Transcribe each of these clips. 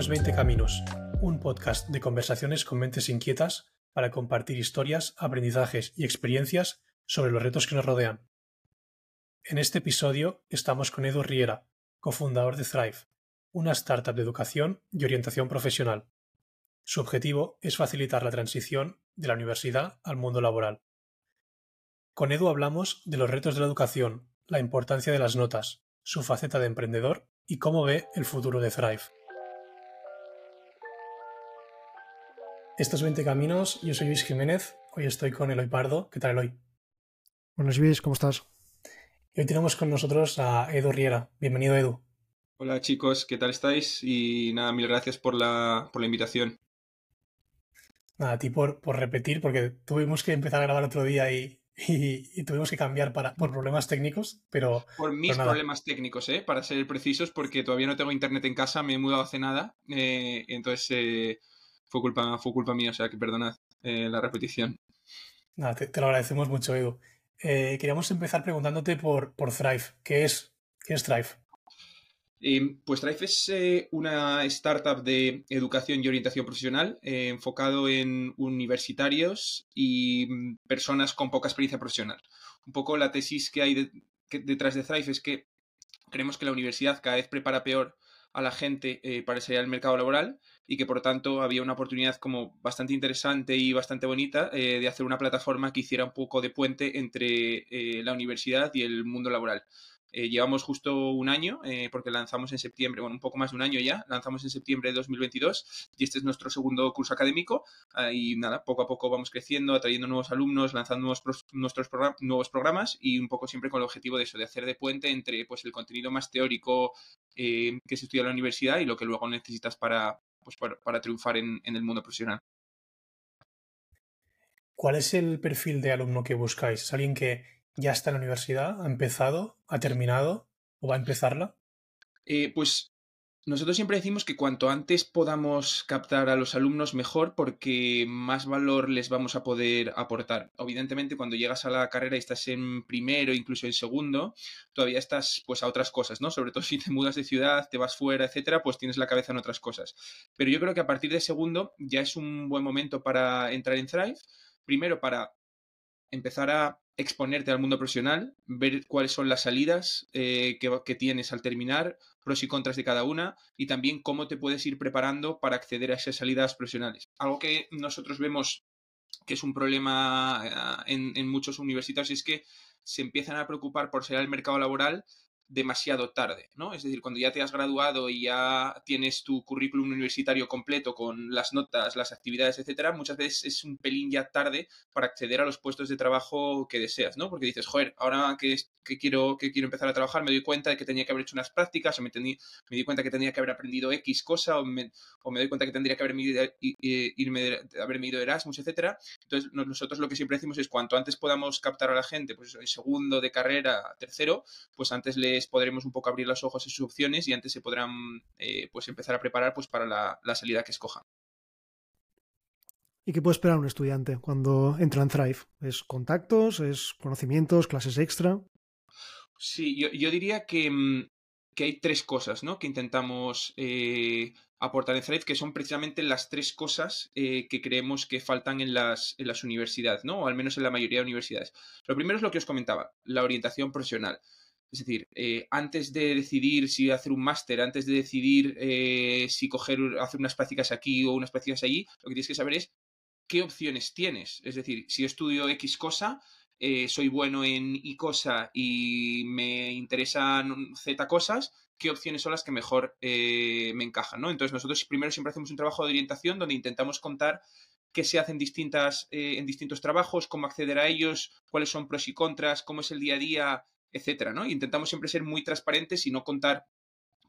Es 20 Caminos, un podcast de conversaciones con mentes inquietas para compartir historias, aprendizajes y experiencias sobre los retos que nos rodean. En este episodio estamos con Edu Riera, cofundador de Thrive, una startup de educación y orientación profesional. Su objetivo es facilitar la transición de la universidad al mundo laboral. Con Edu hablamos de los retos de la educación, la importancia de las notas, su faceta de emprendedor y cómo ve el futuro de Thrive. Estos 20 caminos, yo soy Luis Jiménez, hoy estoy con Eloy Pardo. ¿Qué tal, Eloy? Buenos Luis, ¿cómo estás? hoy tenemos con nosotros a Edu Riera. Bienvenido, Edu. Hola chicos, ¿qué tal estáis? Y nada, mil gracias por la, por la invitación. Nada, a ti por, por repetir, porque tuvimos que empezar a grabar otro día y, y, tuvimos que cambiar para, por problemas técnicos, pero... Por mis problemas técnicos, ¿eh? Para ser precisos, porque todavía no tengo internet en casa, me he mudado hace nada, eh, entonces eh, fue culpa, fue culpa mía, o sea que perdonad eh, la repetición. Nada, te, lo agradecemos mucho, Edu. Eh, queríamos empezar preguntándote por, por Thrive. ¿Qué es, qué es Thrive? Eh, pues Thrive es una startup de educación y orientación profesional enfocado en universitarios y mm, personas con poca experiencia profesional. Un poco la tesis que hay detrás de Thrive es que creemos que la universidad cada vez prepara peor a la gente para salir al mercado laboral y que por tanto había una oportunidad como bastante interesante y bastante bonita eh, de hacer una plataforma que hiciera un poco de puente entre eh, la universidad y el mundo laboral. Eh, llevamos justo un año, porque lanzamos en septiembre, bueno, un poco más de un año ya, lanzamos en septiembre de 2022 y este es nuestro segundo curso académico y nada, poco a poco vamos creciendo, atrayendo nuevos alumnos, lanzando nuevos, nuestros nuevos programas y un poco siempre con el objetivo de eso, de hacer de puente entre pues el contenido más teórico que se estudia en la universidad y lo que luego necesitas para, pues para, triunfar en, el mundo profesional. ¿Cuál es el perfil de alumno que buscáis? ¿Es alguien que ya está en la universidad, ha empezado, ha terminado o va a empezarla? Eh, pues nosotros siempre decimos que cuanto antes podamos captar a los alumnos mejor porque más valor les vamos a poder aportar. Evidentemente cuando llegas a la carrera y estás en primero, incluso en segundo, todavía estás pues a otras cosas, ¿no? Sobre todo si te mudas de ciudad, te vas fuera, etcétera, pues tienes la cabeza en otras cosas. Pero yo creo que a partir de segundo ya es un buen momento para entrar en Thrive. Primero para empezar a exponerte al mundo profesional, ver cuáles son las salidas eh, que, tienes al terminar, pros y contras de cada una y también cómo te puedes ir preparando para acceder a esas salidas profesionales. Algo que nosotros vemos que es un problema eh, en, muchos universitarios es que se empiezan a preocupar por salir al mercado laboral demasiado tarde, ¿no? Es decir, cuando ya te has graduado y ya tienes tu currículum universitario completo con las notas, las actividades, etcétera, muchas veces es un pelín ya tarde para acceder a los puestos de trabajo que deseas, ¿no? Porque dices, joder, ahora que, que quiero, que quiero empezar a trabajar, me doy cuenta de que tenía que haber hecho unas prácticas, o me, me di cuenta que tenía que haber aprendido X cosa, o me, o me doy cuenta que tendría que haberme ido, irme, haberme ido Erasmus, etcétera. Entonces, nosotros lo que siempre decimos es cuanto antes podamos captar a la gente, pues en segundo de carrera, tercero, pues antes le podremos un poco abrir los ojos a sus opciones y antes se podrán eh, pues empezar a preparar pues para la, salida que escojan. ¿Y qué puede esperar un estudiante cuando entra en Thrive? ¿Es contactos? ¿Es conocimientos? ¿Clases extra? Sí, yo, diría que, mm, que, hay tres cosas ¿no? que intentamos eh, aportar en Thrive, que son precisamente las tres cosas eh, que creemos que faltan en las, en las universidades, ¿no? o al menos en la mayoría de universidades. Lo primero es lo que os comentaba, la orientación profesional. Es decir, eh, antes de decidir si hacer un máster, antes de decidir eh, si hacer unas prácticas aquí o unas prácticas allí, lo que tienes que saber es qué opciones tienes. Es decir, si estudio X cosa, eh, soy bueno en Y cosa y me interesan Z cosas, qué opciones son las que mejor me encajan, ¿no? Entonces nosotros primero siempre hacemos un trabajo de orientación donde intentamos contar qué se hace en, distintas, en distintos trabajos, cómo acceder a ellos, cuáles son pros y contras, cómo es el día a día etcétera, ¿no? intentamos siempre ser muy transparentes y no contar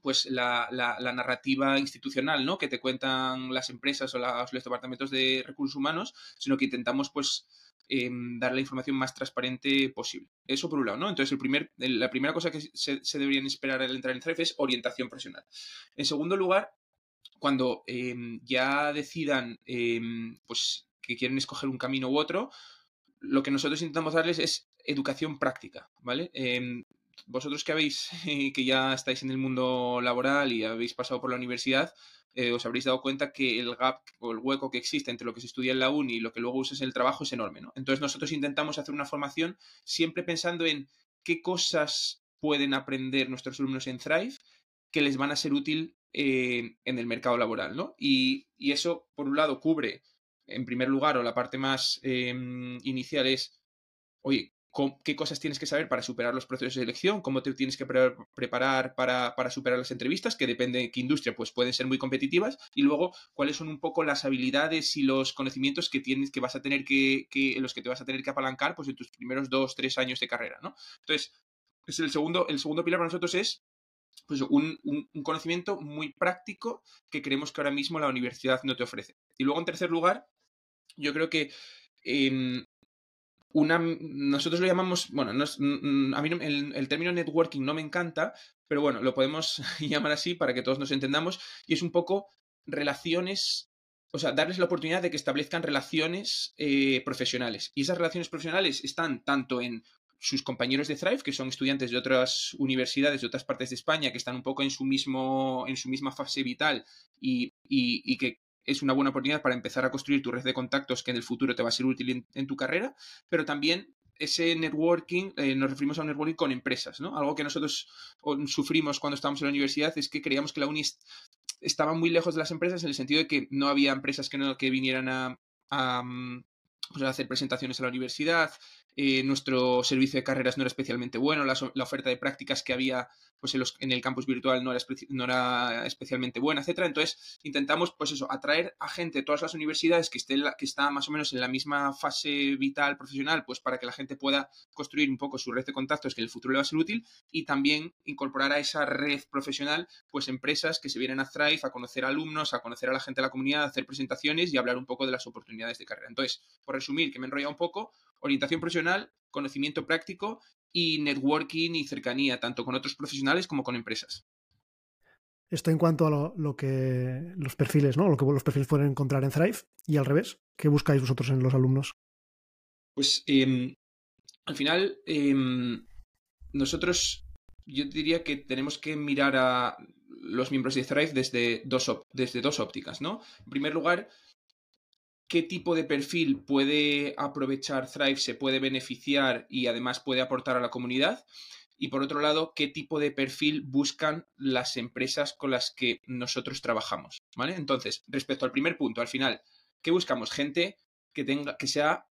pues la, narrativa institucional, ¿no? Que te cuentan las empresas o, los departamentos de recursos humanos, sino que intentamos, pues, em, dar la información más transparente posible. Eso por un lado, ¿no? Entonces, el primer, la primera cosa que se, deberían esperar al entrar en CREF es orientación profesional. En segundo lugar, cuando em, ya decidan, em, pues, que quieren escoger un camino u otro, lo que nosotros intentamos darles es educación práctica, ¿vale? Em, vosotros que habéis, que ya estáis en el mundo laboral y habéis pasado por la universidad, eh, os habréis dado cuenta que el gap o el hueco que existe entre lo que se estudia en la uni y lo que luego usas en el trabajo es enorme, ¿no? Entonces nosotros intentamos hacer una formación siempre pensando en qué cosas pueden aprender nuestros alumnos en Thrive que les van a ser útil eh, en el mercado laboral, ¿no? Y, eso, por un lado, cubre, en primer lugar, o la parte más em, inicial es, oye, qué cosas tienes que saber para superar los procesos de selección, cómo te tienes que preparar para, superar las entrevistas, que depende de qué industria, pues pueden ser muy competitivas, y luego cuáles son un poco las habilidades y los conocimientos que tienes, que vas a tener que, los que te vas a tener que apalancar, pues en tus primeros dos, tres años de carrera, ¿no? Entonces, es el segundo, el segundo pilar para nosotros es pues un, conocimiento muy práctico que creemos que ahora mismo la universidad no te ofrece. Y luego, en tercer lugar, yo creo que em, una, nosotros lo llamamos, bueno, a mí el, término networking no me encanta, pero bueno, lo podemos llamar así para que todos nos entendamos, y es un poco relaciones, o sea, darles la oportunidad de que establezcan relaciones eh, profesionales. Y esas relaciones profesionales están tanto en sus compañeros de Thrive, que son estudiantes de otras universidades de otras partes de España, que están un poco en su, mismo, en su misma fase vital y, y, que es una buena oportunidad para empezar a construir tu red de contactos que en el futuro te va a ser útil en, tu carrera, pero también ese networking, eh, nos referimos a un networking con empresas, ¿no? Algo que nosotros sufrimos cuando estábamos en la universidad es que creíamos que la uni estaba muy lejos de las empresas en el sentido de que no había empresas que, vinieran mm, pues, a hacer presentaciones a la universidad, eh, nuestro servicio de carreras no era especialmente bueno, la, oferta de prácticas que había pues en, el campus virtual no era, no era especialmente buena, etcétera. Entonces intentamos, pues eso, atraer a gente de todas las universidades que esté que está más o menos en la misma fase vital profesional, pues para que la gente pueda construir un poco su red de contactos que en el futuro le va a ser útil y también incorporar a esa red profesional, pues empresas que se vienen a Thrive a conocer alumnos, a conocer a la gente de la comunidad, a hacer presentaciones y hablar un poco de las oportunidades de carrera. Entonces, por resumir, que me he enrollado un poco, orientación profesional, conocimiento práctico y networking y cercanía, tanto con otros profesionales como con empresas. Esto en cuanto a lo, que los perfiles, ¿no? Lo que los perfiles pueden encontrar en Thrive y al revés, ¿qué buscáis vosotros en los alumnos? Pues em, al final, em, nosotros, yo diría que tenemos que mirar a los miembros de Thrive desde dos, desde dos ópticas, ¿no? En primer lugar, qué tipo de perfil puede aprovechar Thrive, se puede beneficiar y además puede aportar a la comunidad. Y por otro lado, qué tipo de perfil buscan las empresas con las que nosotros trabajamos. ¿Vale? Entonces, respecto al primer punto, al final, ¿qué buscamos? Gente que tenga, que sea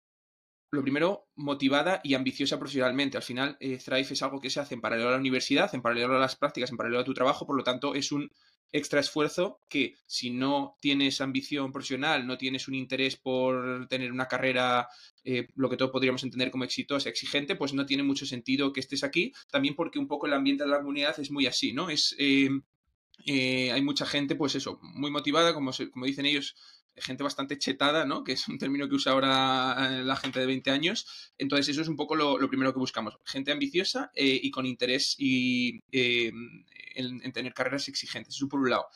lo primero, motivada y ambiciosa profesionalmente. Al final, eh, Thrive es algo que se hace en paralelo a la universidad, en paralelo a las prácticas, en paralelo a tu trabajo, por lo tanto, es un extra esfuerzo que si no tienes ambición profesional, no tienes un interés por tener una carrera, eh, lo que todos podríamos entender como exitosa, exigente, pues no tiene mucho sentido que estés aquí. También porque un poco el ambiente de la comunidad es muy así, ¿no? Es, eh, eh, hay mucha gente, pues eso, muy motivada, como, como dicen ellos, gente bastante chetada, ¿no? Que es un término que usa ahora la gente de 20 años. Entonces, eso es un poco lo, primero que buscamos. Gente ambiciosa y con interés y en, tener carreras exigentes, eso por un lado.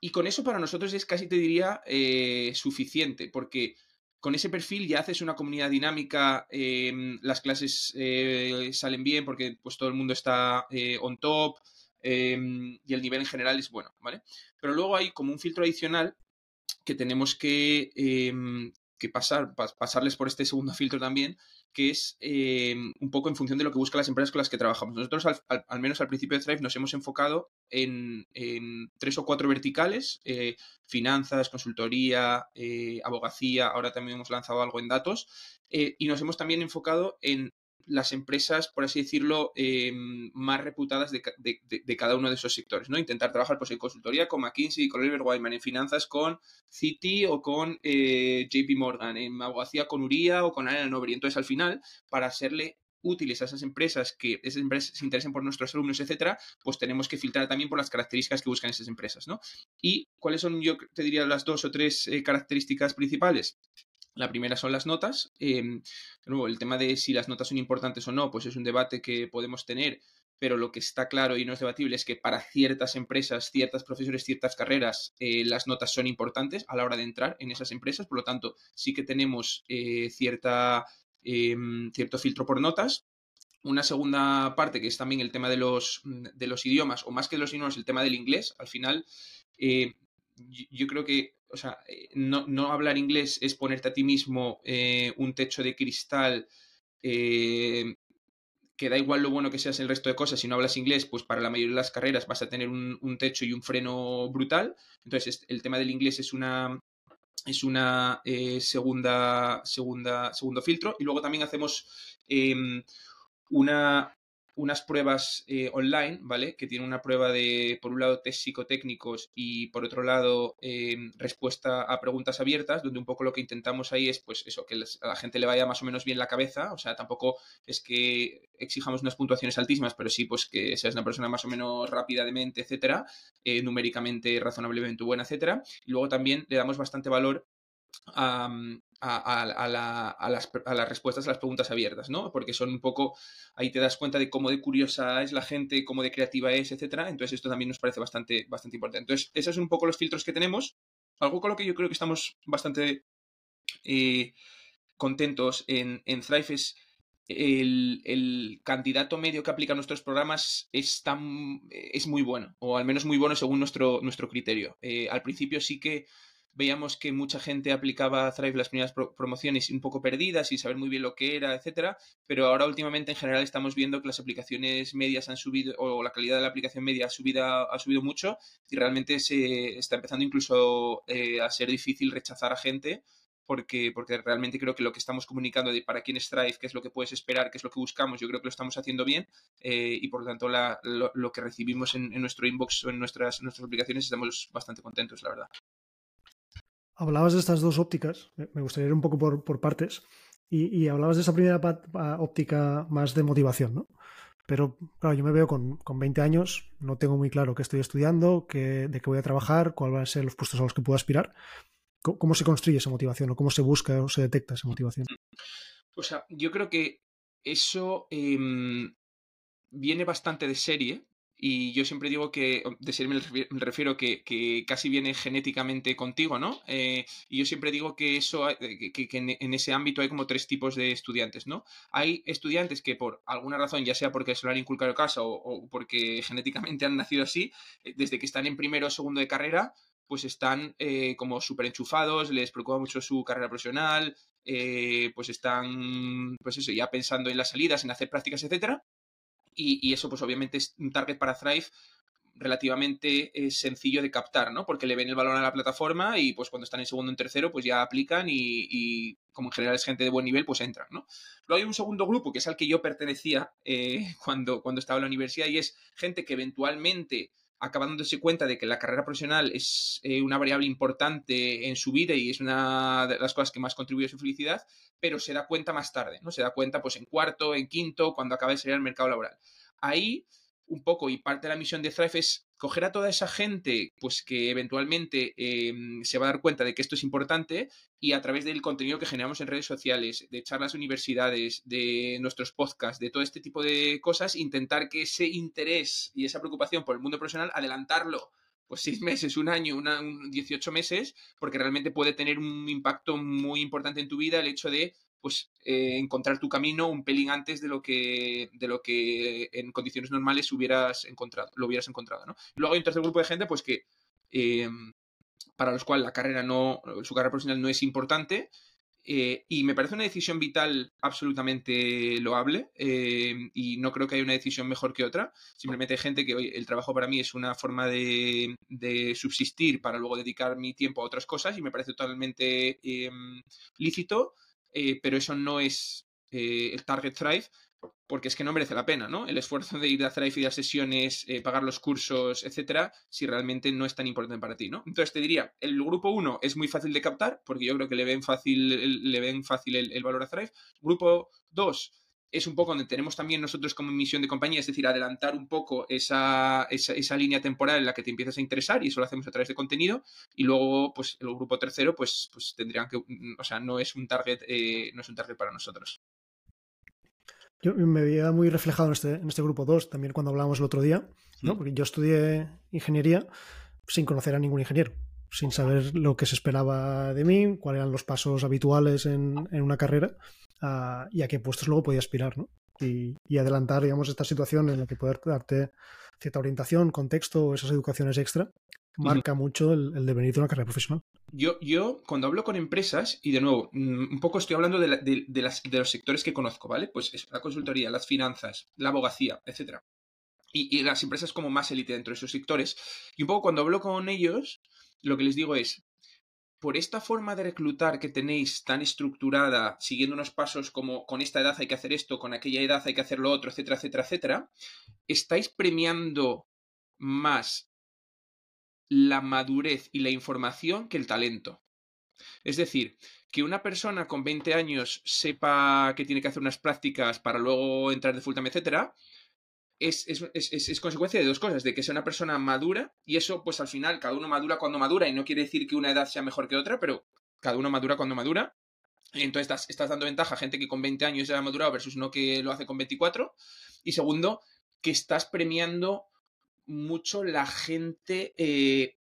Y con eso para nosotros es casi, te diría, eh, suficiente, porque con ese perfil ya haces una comunidad dinámica, em, las clases eh, salen bien porque pues todo el mundo está eh, on top em, y el nivel en general es bueno, ¿vale? Pero luego hay como un filtro adicional que tenemos que, que pasar, pasarles por este segundo filtro también, que es em, un poco en función de lo que buscan las empresas con las que trabajamos. Nosotros, al, menos al principio de Thrive, nos hemos enfocado en, tres o cuatro verticales, eh, finanzas, consultoría, eh, abogacía, ahora también hemos lanzado algo en datos, eh, y nos hemos también enfocado en las empresas, por así decirlo, em, más reputadas de, cada uno de esos sectores, ¿no? Intentar trabajar pues, en consultoría con McKinsey, con Oliver Wyman, en finanzas con Citi o con eh, JP Morgan, en abogacía con Uria o con Arena Nobre. Entonces, al final, para hacerle útiles a esas empresas, que esas empresas se interesen por nuestros alumnos, etcétera, pues tenemos que filtrar también por las características que buscan esas empresas, ¿no? ¿Y cuáles son, yo te diría, las dos o tres eh, características principales? La primera son las notas. Em, el tema de si las notas son importantes o no, pues es un debate que podemos tener, pero lo que está claro y no es debatible es que para ciertas empresas, ciertas profesores, ciertas carreras, eh, las notas son importantes a la hora de entrar en esas empresas. Por lo tanto, sí que tenemos eh, cierta, em, cierto filtro por notas. una segunda parte que es también el tema de los, de los idiomas, o más que los idiomas, el tema del inglés. Al final, eh, yo, creo que, o sea, eh, no, no, hablar inglés es ponerte a ti mismo eh, un techo de cristal que da igual lo bueno que seas el resto de cosas, si no hablas inglés, pues para la mayoría de las carreras vas a tener un, techo y un freno brutal. Entonces, el tema del inglés es una, es una segunda, segunda, segundo filtro. Y luego también hacemos em, una, unas pruebas eh, online, ¿vale? Que tienen una prueba de, por un lado, test psicotécnicos y por otro lado, em, respuesta a preguntas abiertas, donde un poco lo que intentamos ahí es, pues eso, que a la gente le vaya más o menos bien la cabeza, o sea, tampoco es que exijamos unas puntuaciones altísimas, pero sí, pues que seas una persona más o menos rápida de mente, etcétera, eh, numéricamente razonablemente buena, etcétera. Y luego también le damos bastante valor a, a, las, respuestas a las preguntas abiertas, ¿no? Porque son un poco, ahí te das cuenta de cómo de curiosa es la gente, cómo de creativa es, etcétera. Entonces esto también nos parece bastante, bastante importante. Entonces, esos son un poco los filtros que tenemos. Algo con lo que yo creo que estamos bastante eh, contentos en, en Thrive es el, candidato medio que aplica nuestros programas es, tan, es muy bueno, o al menos muy bueno según nuestro, nuestro criterio. Eh, al principio sí que veíamos que mucha gente aplicaba Thrive las primeras promociones un poco perdidas y saber muy bien lo que era, etcétera, pero ahora últimamente en general estamos viendo que las aplicaciones medias han subido o la calidad de la aplicación media ha subido, ha subido mucho y realmente se está empezando incluso eh, a ser difícil rechazar a gente porque, porque realmente creo que lo que estamos comunicando de para quién es Thrive, qué es lo que puedes esperar, qué es lo que buscamos, yo creo que lo estamos haciendo bien eh, y por lo tanto lo, que recibimos en, nuestro inbox o en nuestras, en nuestras aplicaciones estamos bastante contentos, la verdad. Hablabas de estas dos ópticas, me gustaría ir un poco por, partes, y, hablabas de esa primera óptica más de motivación, ¿no? Pero claro, yo me veo con, con 20 años, no tengo muy claro qué estoy estudiando, qué, de qué voy a trabajar, cuáles van a ser los puestos a los que puedo aspirar. ¿Cómo, se construye esa motivación o cómo se busca o se detecta esa motivación? O sea, yo creo que eso em, viene bastante de serie, y yo siempre digo que, de ser me refiero que, que casi viene genéticamente contigo, ¿no? Eh, y yo siempre digo que eso, que, que en, ese ámbito hay como tres tipos de estudiantes, ¿no? Hay estudiantes que por alguna razón, ya sea porque se lo han inculcado casa o, porque genéticamente han nacido así, eh, desde que están en primero o segundo de carrera, pues están eh, como súper enchufados, les preocupa mucho su carrera profesional, pues están, pues eso, ya pensando en las salidas, en hacer prácticas, etcétera y, eso pues obviamente es un target para Thrive relativamente eh, sencillo de captar, ¿no? Porque le ven el valor a la plataforma y pues cuando están en segundo o en tercero pues ya aplican y, como en general es gente de buen nivel pues entran, ¿no? Luego hay un segundo grupo que es al que yo pertenecía eh, cuando, cuando estaba en la universidad y es gente que eventualmente acaba dándose cuenta de que la carrera profesional es eh, una variable importante en su vida y es una de las cosas que más contribuye a su felicidad, pero se da cuenta más tarde, ¿no? Se da cuenta pues en cuarto, en quinto, cuando acaba de salir al mercado laboral. Ahí un poco y parte de la misión de Thrive es coger a toda esa gente pues que eventualmente em, se va a dar cuenta de que esto es importante y a través del contenido que generamos en redes sociales, de charlas de universidades, de nuestros podcasts, de todo este tipo de cosas, intentar que ese interés y esa preocupación por el mundo profesional, adelantarlo pues seis meses, un año, una, 18 meses, porque realmente puede tener un impacto muy importante en tu vida el hecho de pues eh, encontrar tu camino un pelín antes de lo que de lo que en condiciones normales hubieras encontrado lo hubieras encontrado ¿no? luego hay un tercer grupo de gente pues que em, para los cuales la carrera no su carrera profesional no es importante eh, y me parece una decisión vital absolutamente loable em, y no creo que haya una decisión mejor que otra. Simplemente hay gente que oye, el trabajo para mí es una forma de, de, subsistir para luego dedicar mi tiempo a otras cosas y me parece totalmente em, lícito eh, pero eso no es eh, el Target Thrive, porque es que no merece la pena, ¿no? El esfuerzo de ir a Thrive y a sesiones, eh, pagar los cursos, etcétera, si realmente no es tan importante para ti, ¿no? Entonces te diría, el grupo 1 es muy fácil de captar, porque yo creo que le ven fácil, le ven fácil el, el valor a Thrive. Grupo 2 es un poco donde tenemos también nosotros como misión de compañía, es decir, adelantar un poco esa, esa, línea temporal en la que te empiezas a interesar y eso lo hacemos a través de contenido y luego pues el grupo tercero pues, pues tendrían que, o sea, no es un target, eh, no es un target para nosotros. Yo me veía muy reflejado en este, en este grupo 2 también cuando hablábamos el otro día, ¿no? Mm. porque yo estudié ingeniería sin conocer a ningún ingeniero sin saber lo que se esperaba de mí, cuáles eran los pasos habituales en, en una carrera y a qué puestos luego podía aspirar. ¿no? y, y, adelantar, digamos, esta situación en la que poder darte cierta orientación, contexto o esas educaciones extra marca mucho el, el, devenir de una carrera profesional. Yo, yo, cuando hablo con empresas, y de nuevo, mm, un poco estoy hablando de, la, de, de, las, de los sectores que conozco, ¿vale? Pues es la consultoría, las finanzas, la abogacía, etcétera. Y, y, las empresas como más élite dentro de esos sectores. Y un poco cuando hablo con ellos, lo que les digo es, por esta forma de reclutar que tenéis tan estructurada, siguiendo unos pasos como con esta edad hay que hacer esto, con aquella edad hay que hacer lo otro, etcétera, etcétera, etcétera, estáis premiando más la madurez y la información que el talento. Es decir, que una persona con 20 años sepa que tiene que hacer unas prácticas para luego entrar de full time, etcétera, es, es, es, es, consecuencia de dos cosas, de que sea una persona madura y eso pues al final cada uno madura cuando madura y no quiere decir que una edad sea mejor que otra, pero cada uno madura cuando madura. Y entonces estás, estás dando ventaja a gente que con 20 años ya ha madurado versus uno que lo hace con 24. Y segundo, que estás premiando mucho la gente eh,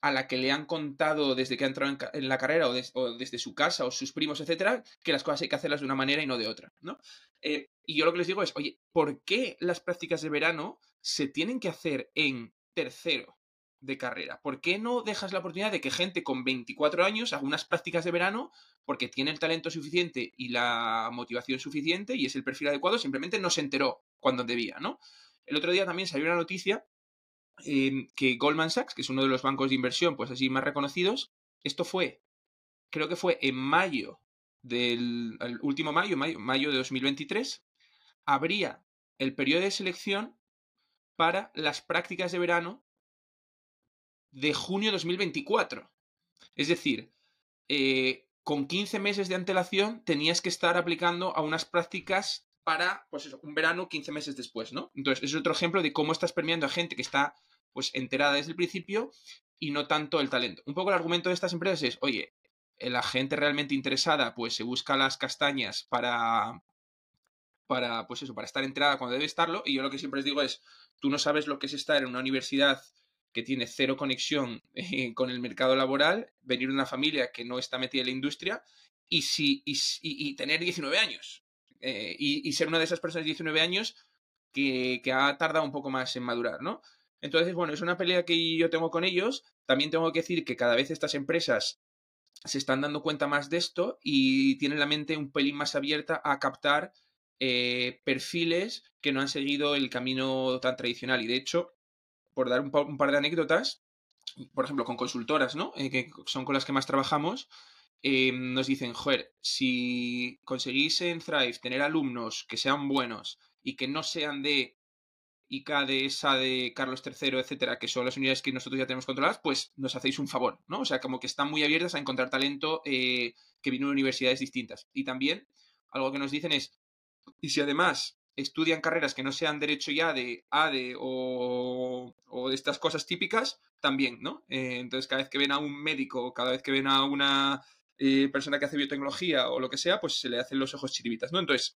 a la que le han contado desde que ha entrado en, la carrera o, desde su casa o sus primos, etcétera, que las cosas hay que hacerlas de una manera y no de otra, ¿no? Eh, y yo lo que les digo es, oye, ¿por qué las prácticas de verano se tienen que hacer en tercero de carrera? ¿Por qué no dejas la oportunidad de que gente con 24 años haga unas prácticas de verano porque tiene el talento suficiente y la motivación suficiente y es el perfil adecuado, simplemente no se enteró cuando debía, ¿no? El otro día también salió una noticia eh, que Goldman Sachs, que es uno de los bancos de inversión, pues así más reconocidos, esto fue, creo que fue en mayo del último mayo, mayo, mayo de 2023, habría el periodo de selección para las prácticas de verano de junio de 2024. Es decir, eh, con 15 meses de antelación tenías que estar aplicando a unas prácticas para, pues eso, un verano 15 meses después, ¿no? Entonces, es otro ejemplo de cómo estás premiando a gente que está, pues, enterada desde el principio y no tanto el talento. Un poco el argumento de estas empresas es, oye, la gente realmente interesada, pues, se busca las castañas para, para, pues eso, para estar enterada cuando debe estarlo. Y yo lo que siempre les digo es, tú no sabes lo que es estar en una universidad que tiene cero conexión eh, con el mercado laboral, venir de una familia que no está metida en la industria y, si, y, y, y tener 19 años. Eh, y, ser una de esas personas de 19 años que, que, ha tardado un poco más en madurar, ¿no? Entonces, bueno, es una pelea que yo tengo con ellos. También tengo que decir que cada vez estas empresas se están dando cuenta más de esto y tienen la mente un pelín más abierta a captar eh, perfiles que no han seguido el camino tan tradicional. Y de hecho, por dar un, par de anécdotas, por ejemplo, con consultoras, ¿no? Eh, que son con las que más trabajamos, eh, nos dicen, joder, si conseguís en Thrive tener alumnos que sean buenos y que no sean de ICA, de ESA, de Carlos III, etcétera, que son las unidades que nosotros ya tenemos controladas, pues nos hacéis un favor, ¿no? O sea, como que están muy abiertas a encontrar talento eh, que viene de universidades distintas. Y también, algo que nos dicen es, y si además estudian carreras que no sean derecho ya de ADE o, o de estas cosas típicas, también, ¿no? Eh, entonces, cada vez que ven a un médico, cada vez que ven a una eh, persona que hace biotecnología o lo que sea, pues se le hacen los ojos chiribitas, ¿no? Entonces,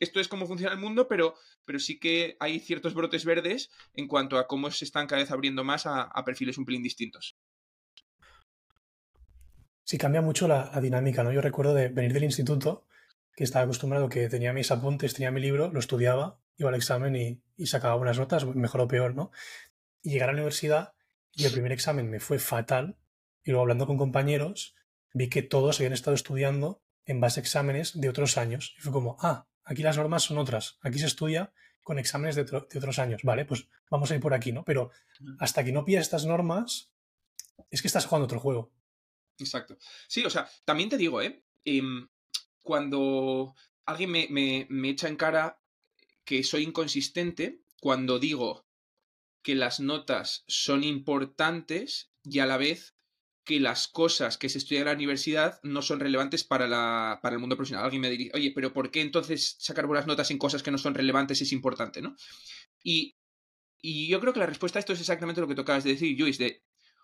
esto es cómo funciona el mundo, pero, pero sí que hay ciertos brotes verdes en cuanto a cómo se están cada vez abriendo más a, perfiles un pelín distintos. Sí, cambia mucho la, dinámica, ¿no? Yo recuerdo de venir del instituto que estaba acostumbrado que tenía mis apuntes, tenía mi libro, lo estudiaba, iba al examen y, sacaba buenas notas, mejor o peor, ¿no? Y llegar a la universidad y el primer examen me fue fatal y luego hablando con compañeros vi que todos habían estado estudiando en base exámenes de otros años. Y fue como, ah, aquí las normas son otras, aquí se estudia con exámenes de, de otros años, vale, pues vamos a ir por aquí, ¿no? Pero hasta que no pillas estas normas, es que estás jugando otro juego. Exacto. Sí, o sea, también te digo, ¿eh? eh cuando alguien me, me, me echa en cara que soy inconsistente, cuando digo que las notas son importantes y a la vez que las cosas que se estudian en la universidad no son relevantes para, la, para el mundo profesional. Alguien me diría, oye, pero ¿por qué entonces sacar buenas notas en cosas que no son relevantes es importante, no? Y, y yo creo que la respuesta a esto es exactamente lo que tocabas de decir, Luis, de,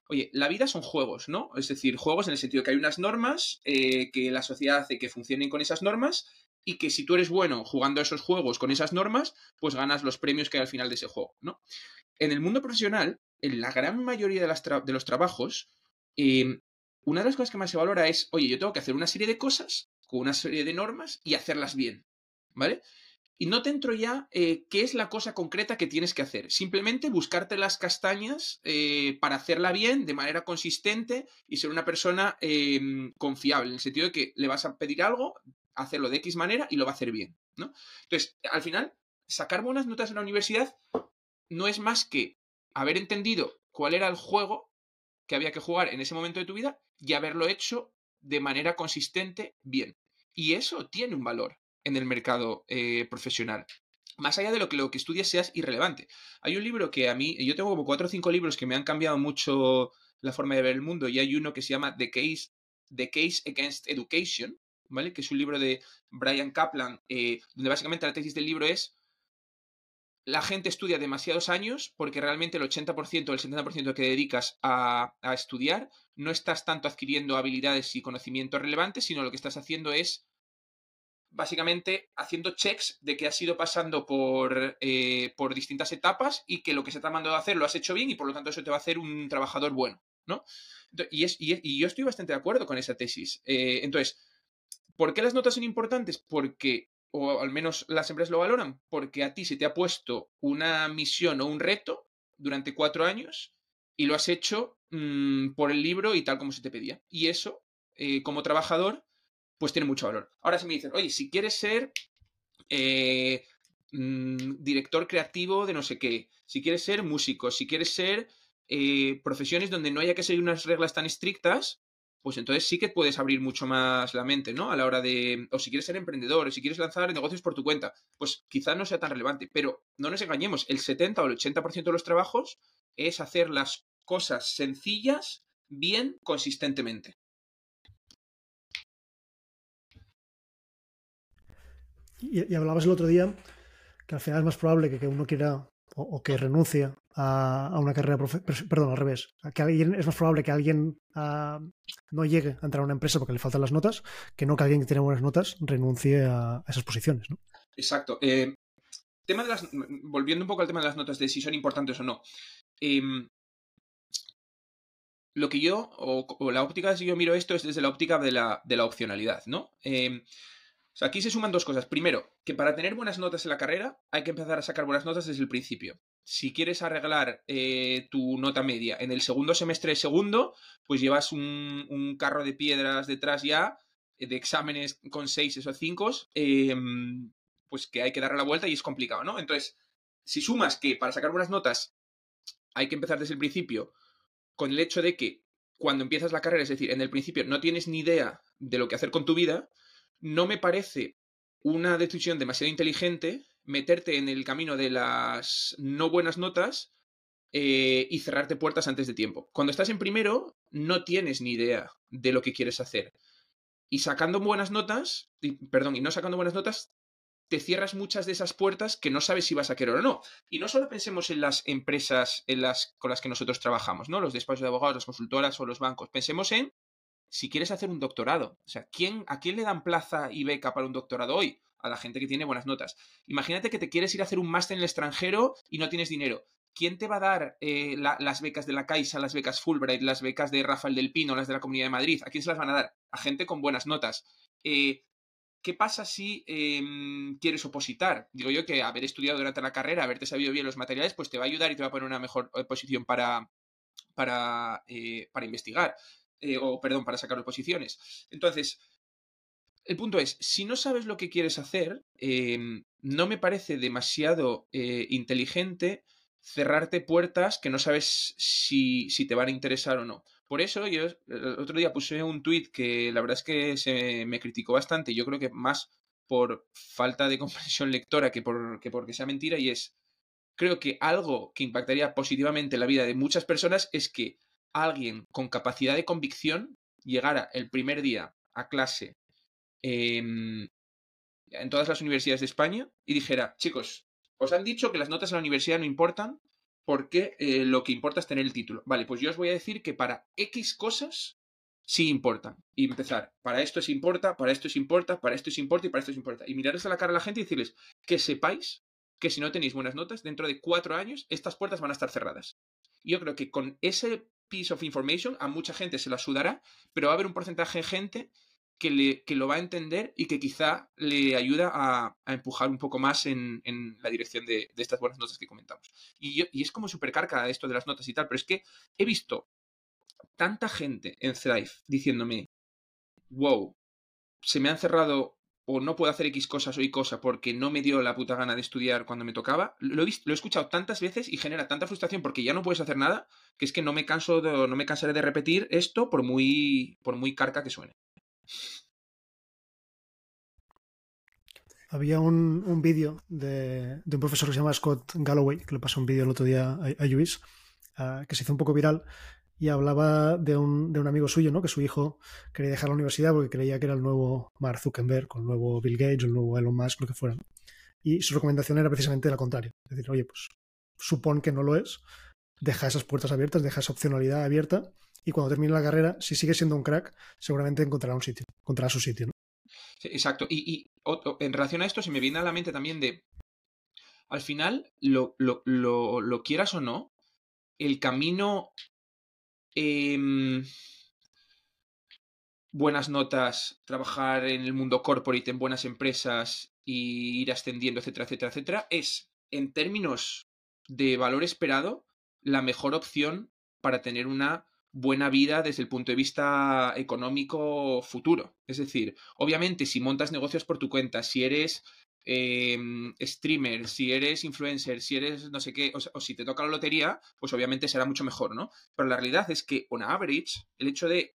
oye, la vida son juegos, ¿no? Es decir, juegos en el sentido que hay unas normas eh, que la sociedad hace que funcionen con esas normas y que si tú eres bueno jugando a esos juegos con esas normas, pues ganas los premios que hay al final de ese juego, ¿no? En el mundo profesional, en la gran mayoría de, las de los trabajos, eh, una de las cosas que más se valora es, oye, yo tengo que hacer una serie de cosas con una serie de normas y hacerlas bien, ¿vale? y no te entro ya eh, qué es la cosa concreta que tienes que hacer. Simplemente buscarte las castañas eh, para hacerla bien, de manera consistente y ser una persona em, confiable, en el sentido de que le vas a pedir algo, hacerlo de X manera y lo va a hacer bien. ¿no? Entonces, al final, sacar buenas notas en la universidad no es más que haber entendido cuál era el juego que había que jugar en ese momento de tu vida y haberlo hecho de manera consistente bien. Y eso tiene un valor en el mercado eh, profesional. Más allá de lo que lo que estudias seas irrelevante. Hay un libro que a mí, yo tengo como cuatro o cinco libros que me han cambiado mucho la forma de ver el mundo y hay uno que se llama The Case, The Case Against Education, ¿vale? Que es un libro de Brian Kaplan, eh, donde básicamente la tesis del libro es la gente estudia demasiados años porque realmente el 80% o el 70% que dedicas a, estudiar no estás tanto adquiriendo habilidades y conocimientos relevantes, sino lo que estás haciendo es básicamente haciendo checks de que has ido pasando por, eh, por distintas etapas y que lo que se te ha mandado a hacer lo has hecho bien y por lo tanto eso te va a hacer un trabajador bueno, ¿no? Y, yo estoy bastante de acuerdo con esa tesis. Eh, entonces, ¿por qué las notas son importantes? Porque, o al menos las empresas lo valoran, porque a ti se te ha puesto una misión o un reto durante cuatro años y lo has hecho mmm, por el libro y tal como se te pedía. Y eso, eh, como trabajador, pues tiene mucho valor. Ahora si me dicen, oye, si quieres ser eh, mmm, director creativo de no sé qué, si quieres ser músico, si quieres ser eh, profesiones donde no haya que seguir unas reglas tan estrictas, pues entonces sí que puedes abrir mucho más la mente, ¿no? A la hora de, o si quieres ser emprendedor, o si quieres lanzar negocios por tu cuenta, pues quizás no sea tan relevante, pero no nos engañemos, el 70 o el 80% de los trabajos es hacer las cosas sencillas bien consistentemente. Y, y, hablabas el otro día que al final es más probable que, que uno quiera o, que renuncie a, a, una carrera, perdón, al revés, que alguien, es más probable que alguien uh, no llegue a entrar a una empresa porque le faltan las notas, que no que alguien que tiene buenas notas renuncie a, esas posiciones. ¿no? Exacto. Eh, tema de las, volviendo un poco al tema de las notas de si son importantes o no. Eh, lo que yo, o, la óptica si yo miro esto es desde la óptica de la, de la opcionalidad, ¿no? Eh, aquí se suman dos cosas. Primero, que para tener buenas notas en la carrera hay que empezar a sacar buenas notas desde el principio. Si quieres arreglar eh, tu nota media en el segundo semestre segundo, pues llevas un, un carro de piedras detrás ya eh, de exámenes con seis o cinco, eh, pues que hay que darle la vuelta y es complicado, ¿no? Entonces, si sumas que para sacar buenas notas hay que empezar desde el principio con el hecho de que cuando empiezas la carrera, es decir, en el principio no tienes ni idea de lo que hacer con tu vida, no me parece una decisión demasiado inteligente meterte en el camino de las no buenas notas eh, y cerrarte puertas antes de tiempo. Cuando estás en primero, no tienes ni idea de lo que quieres hacer. Y sacando buenas notas, y, perdón, y no sacando buenas notas, te cierras muchas de esas puertas que no sabes si vas a querer o no. Y no solo pensemos en las empresas en las, con las que nosotros trabajamos, ¿no? Los despachos de abogados, las consultoras o los bancos. Pensemos en si quieres hacer un doctorado. O sea, ¿quién, ¿a quién le dan plaza y beca para un doctorado hoy? A la gente que tiene buenas notas. Imagínate que te quieres ir a hacer un máster en el extranjero y no tienes dinero. ¿Quién te va a dar eh, la, las becas de la Caixa, las becas Fulbright, las becas de Rafael del Pino, las de la Comunidad de Madrid? ¿A quién se las van a dar? A gente con buenas notas. Eh, ¿Qué pasa si eh, quieres opositar? Digo yo que haber estudiado durante la carrera, haberte sabido bien los materiales, pues te va a ayudar y te va a poner una mejor eh, posición para, para, para investigar eh, o perdón, para sacar oposiciones. Entonces, el punto es, si no sabes lo que quieres hacer, eh, no me parece demasiado eh, inteligente cerrarte puertas que no sabes si, si, te van a interesar o no. Por eso yo el otro día puse un tweet que la verdad es que se me criticó bastante, yo creo que más por falta de comprensión lectora que, por, que porque sea mentira, y es, creo que algo que impactaría positivamente la vida de muchas personas es que alguien con capacidad de convicción llegara el primer día a clase en todas las universidades de España y dijera, chicos, os han dicho que las notas en la universidad no importan porque eh, lo que importa es tener el título. Vale, pues yo os voy a decir que para X cosas sí importan. Y empezar, para esto es importa, para esto es importa, para esto es importa y para esto es importa. Y mirarles a la cara a la gente y decirles que sepáis que si no tenéis buenas notas, dentro de cuatro años estas puertas van a estar cerradas. Yo creo que con ese piece of information a mucha gente se la sudará, pero va a haber un porcentaje de gente que, le, que lo va a entender y que quizá le ayuda a, empujar un poco más en, la dirección de, estas buenas notas que comentamos. Y, y es como súper carca esto de las notas y tal, pero es que he visto tanta gente en Thrive diciéndome, wow, se me han cerrado o no puedo hacer X cosas o Y cosa porque no me dio la puta gana de estudiar cuando me tocaba, lo he, visto, lo he escuchado tantas veces y genera tanta frustración porque ya no puedes hacer nada, que es que no me canso de, no me cansaré de repetir esto por muy, por muy carca que suene. Había un, vídeo de, un profesor que se llama Scott Galloway, que le pasó un vídeo el otro día a, Luis, ah, que se hizo un poco viral, y hablaba de un, de un, amigo suyo, ¿no? Que su hijo quería dejar la universidad porque creía que era el nuevo Mark Zuckerberg, el nuevo Bill Gates, el nuevo Elon Musk, lo que fuera. Y su recomendación era precisamente la contraria. Es decir, oye, pues supón que no lo es, deja esas puertas abiertas, deja esa opcionalidad abierta, y cuando termine la carrera, si sigue siendo un crack, seguramente encontrará un sitio, encontrará su sitio, exacto. Y, en relación a esto, se me viene a la mente también de, al final, lo, lo, lo, lo quieras o no, el camino Em, buenas notas, trabajar en el mundo corporate, en buenas empresas y ir ascendiendo, etcétera, etcétera, etcétera, es, en términos de valor esperado, la mejor opción para tener una buena vida desde el punto de vista económico futuro. Es decir, obviamente, si montas negocios por tu cuenta, si eres Em, streamer, si eres influencer, si eres no sé qué, o, si te toca la lotería, pues obviamente será mucho mejor, ¿no? Pero la realidad es que, on average, el hecho de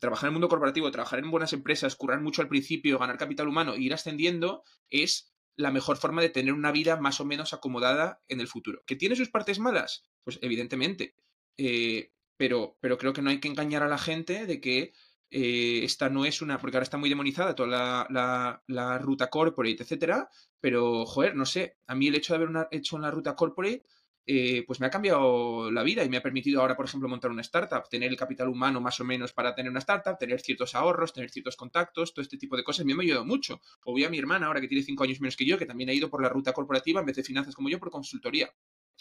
trabajar en el mundo corporativo, trabajar en buenas empresas, currar mucho al principio, ganar capital humano e ir ascendiendo, es la mejor forma de tener una vida más o menos acomodada en el futuro. ¿Que tiene sus partes malas? Pues evidentemente. Eh, pero, pero creo que no hay que engañar a la gente de que eh, esta no es una, porque ahora está muy demonizada toda la, la, ruta corporate, etcétera, pero, joder, no sé, a mí el hecho de haber una, hecho una ruta corporate, eh, pues me ha cambiado la vida y me ha permitido ahora, por ejemplo, montar una startup, tener el capital humano más o menos para tener una startup, tener ciertos ahorros, tener ciertos contactos, todo este tipo de cosas, me ha ayudado mucho. O voy a mi hermana, ahora que tiene cinco años menos que yo, que también ha ido por la ruta corporativa en vez de finanzas como yo, por consultoría.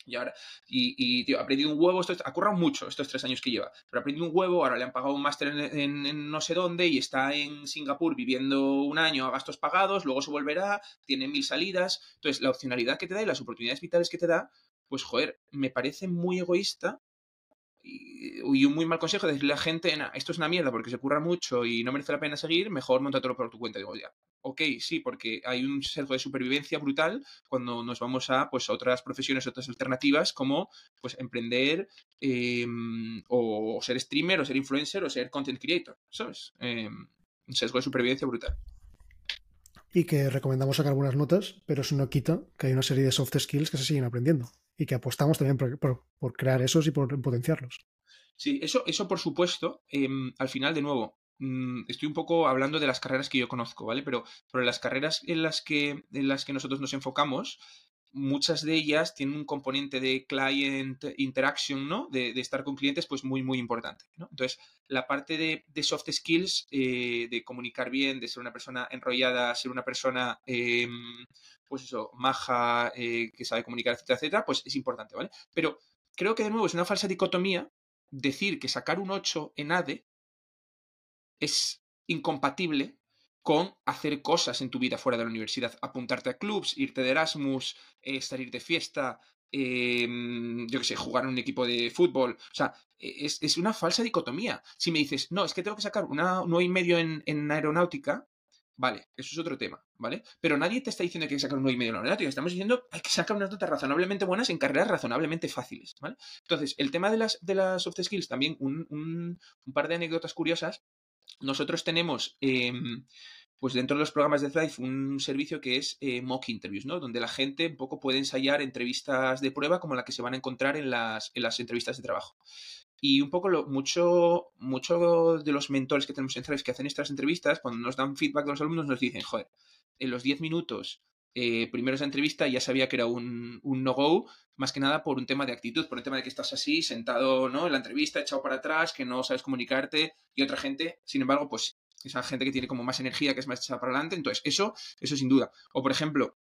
Y ahora, y, y tío, ha aprendido un huevo, esto, ha currado mucho estos tres años que lleva, pero ha aprendido un huevo, ahora le han pagado un máster en, no sé dónde y está en Singapur viviendo un año a gastos pagados, luego se volverá, tiene mil salidas. Entonces, la opcionalidad que te da y las oportunidades vitales que te da, pues joder, me parece muy egoísta y, un muy mal consejo de decirle a la gente, esto es una mierda porque se curra mucho y no merece la pena seguir, mejor montatelo por tu cuenta. Digo, ya, ok, sí, porque hay un sesgo de supervivencia brutal cuando nos vamos a pues, otras profesiones, otras alternativas, como pues emprender em, o ser streamer, o ser influencer, o ser content creator, ¿sabes? Em, un sesgo de supervivencia brutal. Y que recomendamos sacar algunas notas, pero eso no quita que hay una serie de soft skills que se siguen aprendiendo y que apostamos también por, crear esos y por potenciarlos. Sí, eso, eso por supuesto, em, al final de nuevo, mm, estoy un poco hablando de las carreras que yo conozco, ¿vale? Pero, pero las carreras en las que, en las que nosotros nos enfocamos, muchas de ellas tienen un componente de client interaction, ¿no? De, estar con clientes, pues muy, muy importante. Entonces, la parte de, soft skills, eh, de comunicar bien, de ser una persona enrollada, ser una persona, em, pues eso, maja, eh, que sabe comunicar, etcétera, etcétera, pues es importante, ¿vale? Pero creo que de nuevo es una falsa dicotomía decir que sacar un 8 en ADE es incompatible con hacer cosas en tu vida fuera de la universidad, apuntarte a clubs, irte de Erasmus, eh, salir de fiesta, em, yo qué sé, jugar en un equipo de fútbol. O sea, e, es, una falsa dicotomía. Si me dices, no, es que tengo que sacar una, un 9 y medio en, en aeronáutica, Vale, eso es otro tema, ¿vale? Pero nadie te está diciendo que hay que sacar un 9,5 en la aeronáutica. Estamos diciendo hay que sacar unas notas razonablemente buenas en carreras razonablemente fáciles, ¿vale? Entonces, el tema de las, de las soft skills, también un, un, par de anécdotas curiosas. Nosotros tenemos, em, pues dentro de los programas de Thrive, un servicio que es eh, mock interviews, ¿no? Donde la gente un poco puede ensayar entrevistas de prueba como la que se van a encontrar en las, en las entrevistas de trabajo. Y un poco mucho, mucho de los mentores que tenemos en Thrive que hacen estas entrevistas, cuando nos dan feedback de los alumnos, nos dicen, joder, en los 10 minutos eh, primero esa entrevista ya sabía que era un, no-go, más que nada por un tema de actitud, por un tema de que estás así, sentado ¿no? en la entrevista, echado para atrás, que no sabes comunicarte, y otra gente, sin embargo, pues esa gente que tiene como más energía, que es más echada para adelante, entonces eso, eso sin duda. O por ejemplo,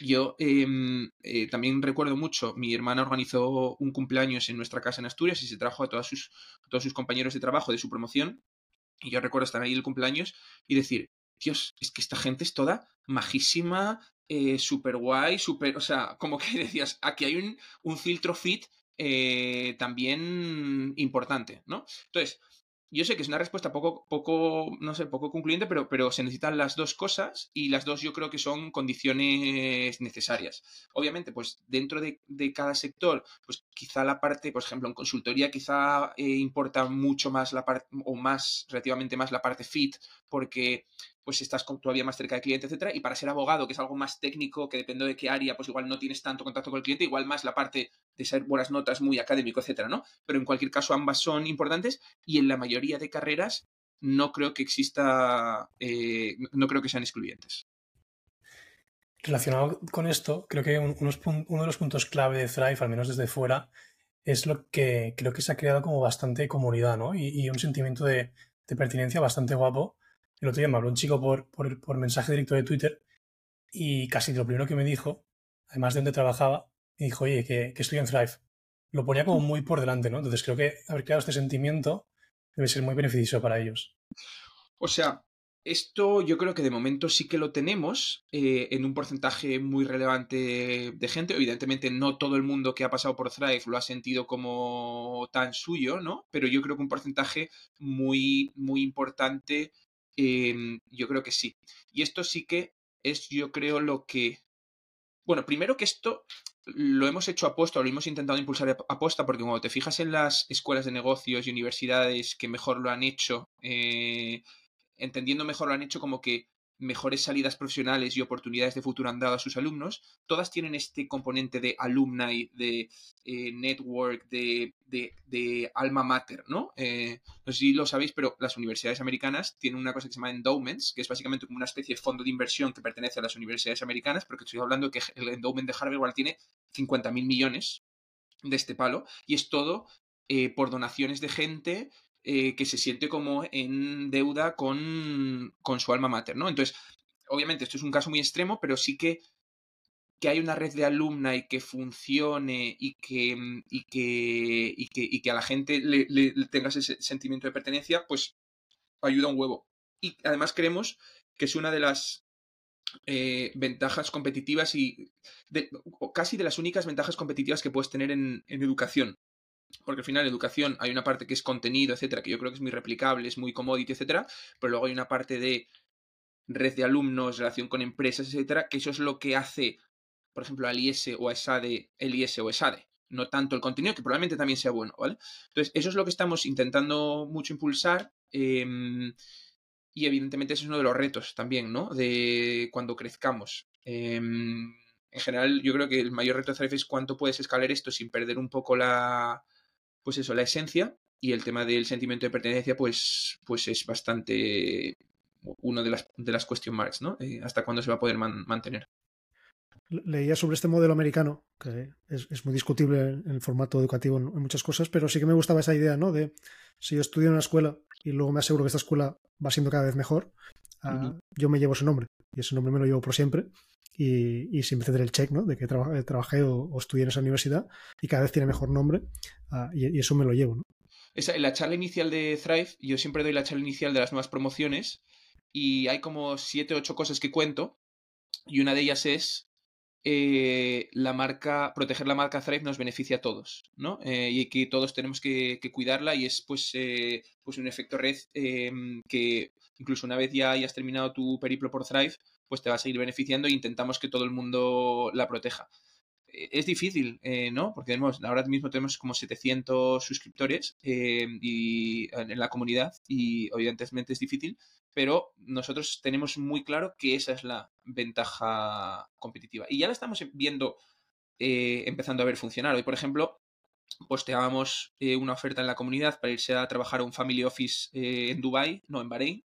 yo em, eh, también recuerdo mucho, mi hermana organizó un cumpleaños en nuestra casa en Asturias y se trajo a, todos sus compañeros de trabajo de su promoción Y yo recuerdo estar ahí el cumpleaños y decir, Dios, es que esta gente es toda majísima, eh, súper guay, súper, o sea, como que decías, aquí hay un, un filtro fit eh, también importante, ¿no? Entonces, yo sé que es una respuesta poco, poco, no sé, poco concluyente, pero, pero se necesitan las dos cosas y las dos yo creo que son condiciones necesarias. Obviamente, pues dentro de, cada sector, pues quizá la parte, por ejemplo, en consultoría quizá eh, importa mucho más la parte, o más, relativamente más la parte fit, porque pues estás todavía más cerca del cliente, etcétera. Y para ser abogado, que es algo más técnico, que depende de qué área, pues igual no tienes tanto contacto con el cliente, igual más la parte de ser buenas notas, muy académico, etcétera, ¿no? Pero en cualquier caso, ambas son importantes y en la mayoría de carreras no creo que exista, eh, no creo que sean excluyentes. Relacionado con esto, creo que uno de los puntos clave de Thrive, al menos desde fuera, es lo que creo que se ha creado como bastante comunidad, ¿no? Y, un sentimiento de, pertinencia bastante guapo el otro día me habló un chico por, por, mensaje directo de Twitter y casi lo primero que me dijo, además de donde trabajaba, me dijo, oye, que, estoy en Thrive. Lo ponía como muy por delante, ¿no? Entonces creo que haber creado este sentimiento debe ser muy beneficioso para ellos. O sea, esto yo creo que de momento sí que lo tenemos eh, en un porcentaje muy relevante de gente. Evidentemente no todo el mundo que ha pasado por Thrive lo ha sentido como tan suyo, ¿no? Pero yo creo que un porcentaje muy, muy importante Em, yo creo que sí. Y esto sí que es, yo creo, lo que... Bueno, primero que esto lo hemos hecho aposta, lo hemos intentado impulsar aposta, porque cuando te fijas en las escuelas de negocios y universidades que mejor lo han hecho, eh, entendiendo mejor lo han hecho como que mejores salidas profesionales y oportunidades de futuro han dado a sus alumnos, todas tienen este componente de alumni, de eh, network, de, de, alma mater, ¿no? Eh, no sé si lo sabéis, pero las universidades americanas tienen una cosa que se llama endowments, que es básicamente como una especie de fondo de inversión que pertenece a las universidades americanas, porque estoy hablando que el endowment de Harvard igual tiene 50 mil millones de este palo, y es todo eh, por donaciones de gente eh, que se siente como en deuda con, su alma mater, ¿no? Entonces, obviamente esto es un caso muy extremo, pero sí que que hay una red de alumna y que funcione y que, mm, y que, y que, a la gente le, tengas ese sentimiento de pertenencia, pues ayuda un huevo. Y además creemos que es una de las eh, ventajas competitivas y casi de las únicas ventajas competitivas que puedes tener en, en educación porque al final educación hay una parte que es contenido, etcétera, que yo creo que es muy replicable, es muy commodity, etcétera, pero luego hay una parte de red de alumnos, relación con empresas, etcétera, que eso es lo que hace, por ejemplo, al IS o a ESADE, el IS o ESADE, no tanto el contenido, que probablemente también sea bueno, ¿vale? Entonces, eso es lo que estamos intentando mucho impulsar. Em, y evidentemente ese es uno de los retos también, ¿no? De cuando crezcamos. Em, en general, yo creo que el mayor reto de Thrive es cuánto puedes escalar esto sin perder un poco la, pues eso, la esencia y el tema del sentimiento de pertenencia, pues, pues es bastante una de las, de las question marks, ¿no? Eh, hasta cuándo se va a poder mantener. Leía sobre este modelo americano, que es, muy discutible en el formato educativo en, muchas cosas, pero sí que me gustaba esa idea, ¿no? De si yo estudio en una escuela y luego me aseguro que esta escuela va siendo cada vez mejor, ah, yo me llevo ese nombre y ese nombre me lo llevo por siempre y, siempre tendré el check ¿no? de que trabajé o, estudié en esa universidad y cada vez tiene mejor nombre ah, y, eso me lo llevo. ¿no? Esa, en la charla inicial de Thrive, yo siempre doy la charla inicial de las nuevas promociones y hay como siete ocho cosas que cuento y una de ellas es eh, la marca, proteger la marca Thrive nos beneficia a todos, ¿no? Eh, y que todos tenemos que, cuidarla y es pues, eh, pues un efecto red que incluso una vez ya hayas terminado tu periplo por Thrive, pues te va a seguir beneficiando e intentamos que todo el mundo la proteja. E, es difícil, eh, ¿no? Porque ahora mismo tenemos como 700 suscriptores eh, y, en la comunidad y evidentemente es difícil, pero nosotros tenemos muy claro que esa es la ventaja competitiva. Y ya la estamos viendo, eh, empezando a ver funcionar. Hoy, por ejemplo, posteábamos una oferta en la comunidad para irse a trabajar a un family office en Dubai, no en Bahrein,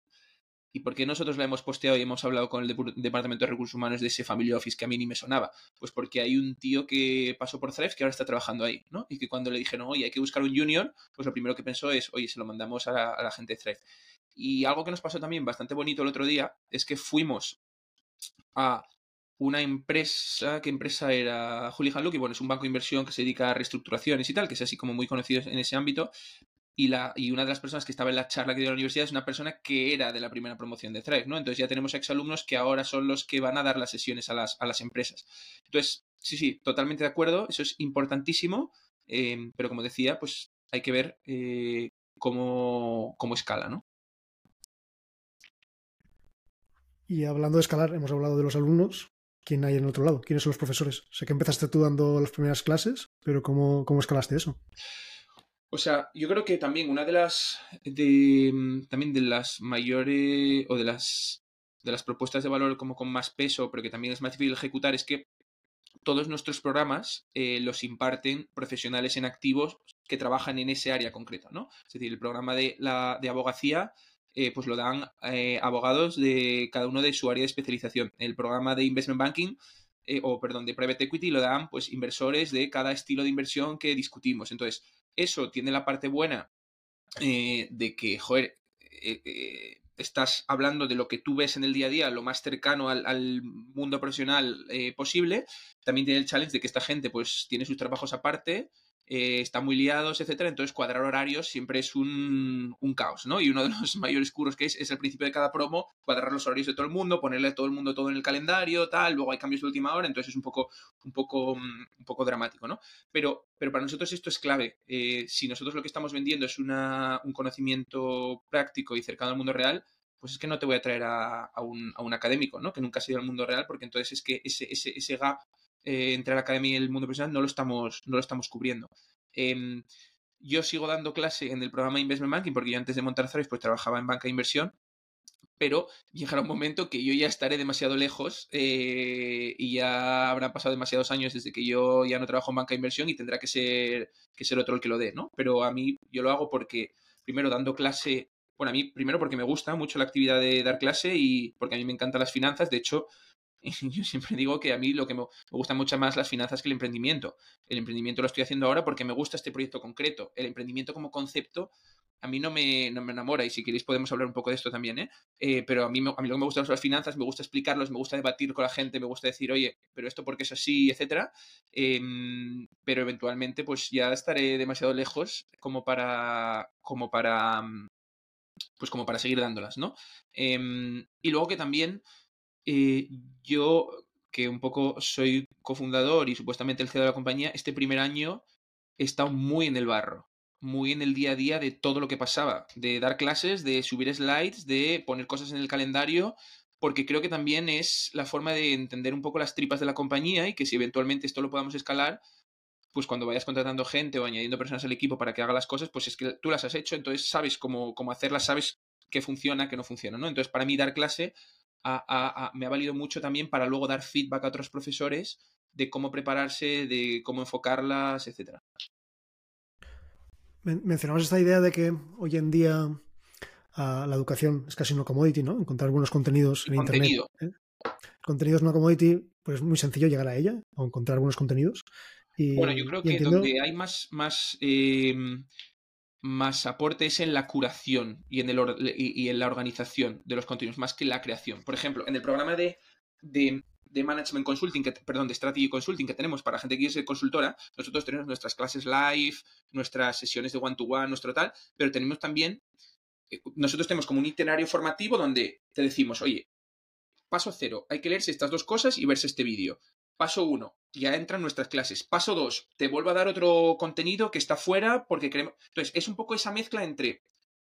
¿Y por qué nosotros la hemos posteado y hemos hablado con el Departamento de Recursos Humanos de ese Family Office que a mí ni me sonaba? Pues porque hay un tío que pasó por Thrive que ahora está trabajando ahí, ¿no? Y que cuando le dijeron, oye, hay que buscar un junior, pues lo primero que pensó es, oye, se lo mandamos a la, gente de Thrive. Y algo que nos pasó también bastante bonito el otro día es que fuimos a una empresa, ¿qué empresa era? Houlihan Luke, y bueno, es un banco de inversión que se dedica a reestructuraciones y tal, que es así como muy conocido en ese ámbito, y, la, y una de las personas que estaba en la charla que dio la universidad es una persona que era de la primera promoción de Thrive, ¿no? Entonces ya tenemos exalumnos que ahora son los que van a dar las sesiones a las, a las empresas. Entonces, sí, sí, totalmente de acuerdo, eso es importantísimo, eh, pero como decía, pues hay que ver eh, cómo, cómo escala, ¿no? Y hablando de escalar, hemos hablado de los alumnos. ¿Quién hay en el otro lado? ¿Quiénes son los profesores? Sé que empezaste tú dando las primeras clases, pero ¿cómo, cómo escalaste eso? O sea, yo creo que también una de las de mm, también de las mayores o de las de las propuestas de valor como con más peso, pero que también es más difícil ejecutar, es que todos nuestros programas eh, los imparten profesionales en activos que trabajan en ese área concreta, ¿no? Es decir, el programa de, la, de abogacía eh, pues lo dan eh, abogados de cada uno de su área de especialización. El programa de investment banking o perdón, de private equity lo dan pues inversores de cada estilo de inversión que discutimos. Entonces, eso tiene la parte buena de que, joder, estás hablando de lo que tú ves en el día a día, lo más cercano al, al mundo profesional posible. También tiene el challenge de que esta gente pues tiene sus trabajos aparte eh, están muy liados, etcétera. Entonces, cuadrar horarios siempre es un, caos, ¿no? Y uno de los mayores curos que es, es el principio de cada promo, cuadrar los horarios de todo el mundo, ponerle a todo el mundo todo en el calendario, tal, luego hay cambios de última hora, entonces es un poco, un poco, mm, un poco dramático, ¿no? Pero, pero para nosotros esto es clave. Eh, si nosotros lo que estamos vendiendo es una, un conocimiento práctico y cercano al mundo real, pues es que no te voy a traer a, un, a un, académico, ¿no? Que nunca ha sido al mundo real, porque entonces es que ese, ese, ese gap eh, entre la academia y el mundo profesional no lo estamos, no lo estamos cubriendo. Em, yo sigo dando clase en el programa Investment Banking porque yo antes de montar Thrive pues trabajaba en banca de inversión, pero llegará un momento que yo ya estaré demasiado lejos eh, y ya habrán pasado demasiados años desde que yo ya no trabajo en banca de inversión y tendrá que ser, que ser otro el que lo dé, ¿no? Pero a mí yo lo hago porque, primero, dando clase, bueno, a mí primero porque me gusta mucho la actividad de dar clase y porque a mí me encantan las finanzas, de hecho, yo siempre digo que a mí lo que me, me gustan mucho más las finanzas que el emprendimiento. El emprendimiento lo estoy haciendo ahora porque me gusta este proyecto concreto. El emprendimiento como concepto a mí no me, no me enamora y si queréis podemos hablar un poco de esto también, ¿eh? eh pero a mí, a mí lo que me gustan son las finanzas, me gusta explicarlos, me gusta debatir con la gente, me gusta decir, oye, pero esto porque es así, etcétera. Em, pero eventualmente pues ya estaré demasiado lejos como para, como para, pues como para seguir dándolas, ¿no? Em, y luego que también eh, yo, que un poco soy cofundador y supuestamente el CEO de la compañía, este primer año he estado muy en el barro, muy en el día a día de todo lo que pasaba, de dar clases, de subir slides, de poner cosas en el calendario, porque creo que también es la forma de entender un poco las tripas de la compañía y que si eventualmente esto lo podamos escalar, pues cuando vayas contratando gente o añadiendo personas al equipo para que haga las cosas, pues es que tú las has hecho, entonces sabes cómo, cómo hacerlas, sabes qué funciona, qué no funciona, ¿no? Entonces, para mí dar clase me ha valido mucho también para luego dar feedback a otros profesores de cómo prepararse, de cómo enfocarlas, etc. Mencionamos esta idea de que hoy en día ah, la educación es casi una commodity, ¿no? Encontrar algunos contenidos en contenido. Internet. ¿eh? Contenido es una commodity, pues es muy sencillo llegar a ella o encontrar algunos contenidos. bueno, yo creo que donde hay más, más em, más aporte es en la curación y en, en la organización de los contenidos, más que la creación. Por ejemplo, en el programa de, de, Management Consulting, que, perdón, de Strategy Consulting que tenemos para gente que quiere ser consultora, nosotros tenemos nuestras clases live, nuestras sesiones de one-to-one, nuestro tal, pero tenemos también, eh, nosotros tenemos como un itinerario formativo donde te decimos, oye, paso cero, hay que leerse estas dos cosas y verse este vídeo. Paso 1, ya entran nuestras clases. Paso 2, te vuelvo a dar otro contenido que está fuera porque queremos... Entonces, es un poco esa mezcla entre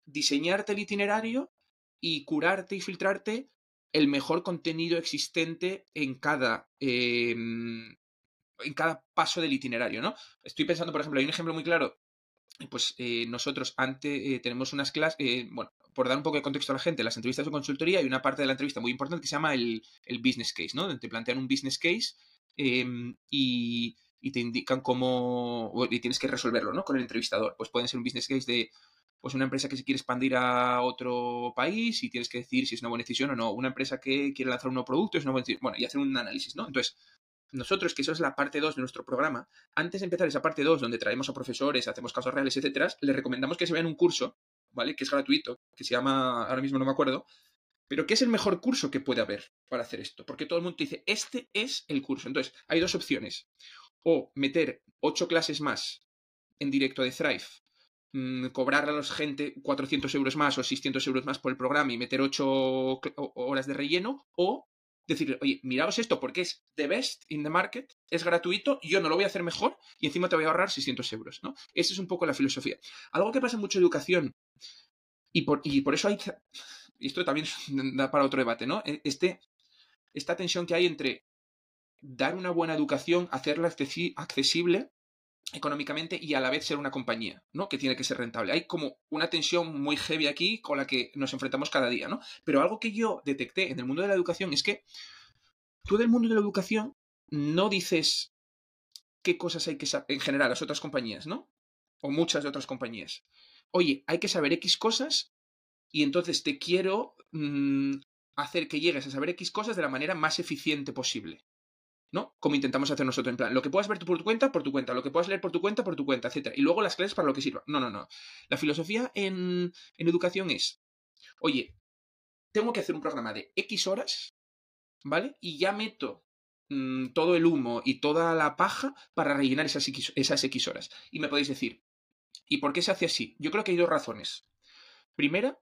diseñarte el itinerario y curarte y filtrarte el mejor contenido existente en cada, em, en cada paso del itinerario, ¿no? Estoy pensando, por ejemplo, hay un ejemplo muy claro. Pues eh, nosotros antes eh, tenemos unas clases, eh, bueno, por dar un poco de contexto a la gente, las entrevistas de consultoría hay una parte de la entrevista muy importante que se llama el, el business case, ¿no? Te plantean un business case Em, y, te indican cómo y tienes que resolverlo ¿no? con el entrevistador. Pues pueden ser un business case de pues una empresa que se quiere expandir a otro país y tienes que decir si es una buena decisión o no. Una empresa que quiere lanzar un nuevo producto es una buena decisión. Bueno, y hacer un análisis, ¿no? Entonces, nosotros, que eso es la parte 2 de nuestro programa, antes de empezar esa parte 2, donde traemos a profesores, hacemos casos reales, etcétera, les recomendamos que se vean un curso, ¿vale? Que es gratuito, que se llama, ahora mismo no me acuerdo, pero ¿qué es el mejor curso que puede haber para hacer esto? Porque todo el mundo dice, este es el curso. Entonces, hay dos opciones. O meter ocho clases más en directo de Thrive mm, cobrar a la gente 400 euros más o 600 euros más por el programa y meter 8 horas de relleno, o decirle, oye, miraos esto porque es the best in the market, es gratuito, yo no lo voy a hacer mejor y encima te voy a ahorrar 600 euros, ¿no? Esa es un poco la filosofía. Algo que pasa en mucha educación y por, y por eso hay, y esto también da para otro debate, ¿no? E, este, esta tensión que hay entre dar una buena educación, hacerla accesible económicamente y a la vez ser una compañía, ¿no? Que tiene que ser rentable. Hay como una tensión muy heavy aquí con la que nos enfrentamos cada día, ¿no? Pero algo que yo detecté en el mundo de la educación es que tú del mundo de la educación no dices qué cosas hay que saber, en general, las otras compañías, ¿no? O muchas de otras compañías. Oye, hay que saber X cosas y entonces te quiero mm, hacer que llegues a saber X cosas de la manera más eficiente posible. ¿No? Como intentamos hacer nosotros, en plan, lo que puedas ver por tu cuenta, por tu cuenta, lo que puedas leer por tu cuenta, por tu cuenta, etc. Y luego las clases para lo que sirva. No, no, no. La filosofía en, educación es, oye, tengo que hacer un programa de X horas, ¿vale? Y ya meto mm, todo el humo y toda la paja para rellenar esas X, esas X horas. Y me podéis decir, ¿y por qué se hace así? Yo creo que hay dos razones. Primera,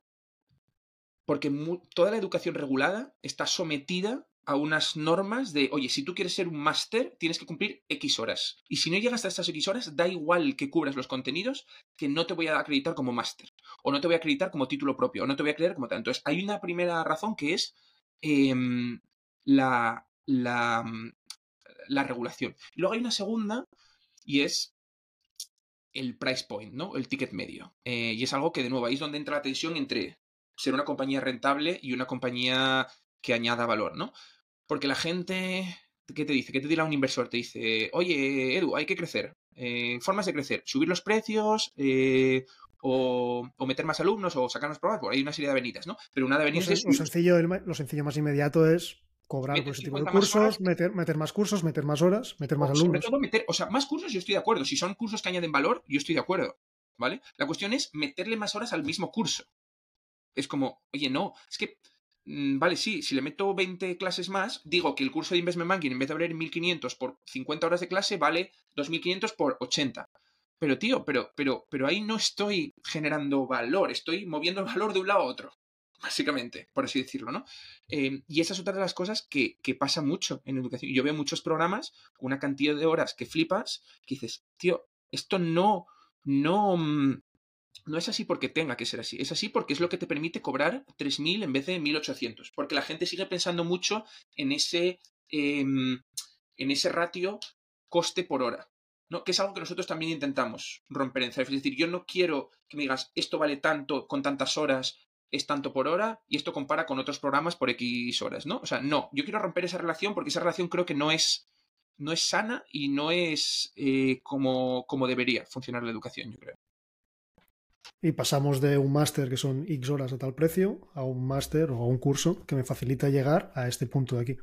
porque toda la educación regulada está sometida a unas normas de, oye, si tú quieres ser un máster, tienes que cumplir X horas. Y si no llegas a estas X horas, da igual que cubras los contenidos, que no te voy a acreditar como máster. O no te voy a acreditar como título propio. O no te voy a acreditar como tal. Entonces, hay una primera razón que es em, la, la, la regulación. Y luego hay una segunda, y es el price point, ¿no? El ticket medio. Eh, y es algo que, de nuevo, ahí es donde entra la tensión entre ser una compañía rentable y una compañía que añada valor, ¿no? Porque la gente, ¿qué te dice? ¿Qué te dirá un inversor? Te dice, oye, Edu, hay que crecer. Eh, formas de crecer, subir los precios eh, o, meter más alumnos o sacar más pruebas. Por hay una serie de avenidas, ¿no? Pero una de es... Lo sencillo, lo sencillo más inmediato es cobrar por ese tipo de cursos, meter, meter, más cursos, meter más horas, meter más alumnos. Sobre todo meter, o sea, más cursos yo estoy de acuerdo. Si son cursos que añaden valor, yo estoy de acuerdo. ¿Vale? La cuestión es meterle más horas al mismo curso. Es como, oye, no, es que vale, sí, si le meto 20 clases más, digo que el curso de Investment Banking, en vez de valer 1500 por 50 horas de clase, vale 2500 por 80. Pero, tío, pero, pero, pero ahí no estoy generando valor, estoy moviendo el valor de un lado a otro, básicamente, por así decirlo, ¿no? Em, y esa es otra de las cosas que, que pasa mucho en educación. Yo veo muchos programas una cantidad de horas que flipas, que dices, tío, esto no, no, mm, no es así porque tenga que ser así, es así porque es lo que te permite cobrar 3.000 en vez de 1.800, porque la gente sigue pensando mucho en ese, em, en ese ratio coste por hora, ¿no? que es algo que nosotros también intentamos romper en Thrive. Es decir, yo no quiero que me digas, esto vale tanto con tantas horas, es tanto por hora y esto compara con otros programas por X horas, ¿no? O sea, no, yo quiero romper esa relación porque esa relación creo que no es, no es sana y no es eh, como, como debería funcionar la educación, yo creo. Y pasamos de un máster que son X horas a tal precio a un máster o a un curso que me facilita llegar a este punto de aquí.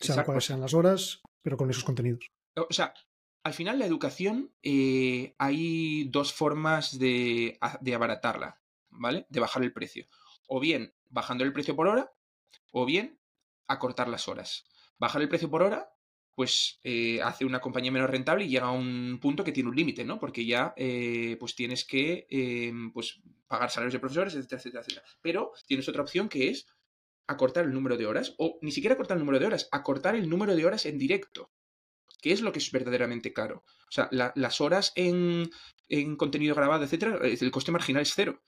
Sean cuáles sean las horas, pero con esos contenidos. O sea, al final la educación eh, hay dos formas de, de abaratarla, ¿vale? De bajar el precio. O bien bajando el precio por hora, o bien acortar las horas. Bajar el precio por hora pues eh, hace una compañía menos rentable y llega a un punto que tiene un límite, ¿no? Porque ya eh, pues tienes que em, pues pagar salarios de profesores, etcétera, etcétera, etcétera. Pero tienes otra opción que es acortar el número de horas, o ni siquiera acortar el número de horas, acortar el número de horas en directo, que es lo que es verdaderamente caro. O sea, las horas en, en contenido grabado, etcétera, el coste marginal es cero.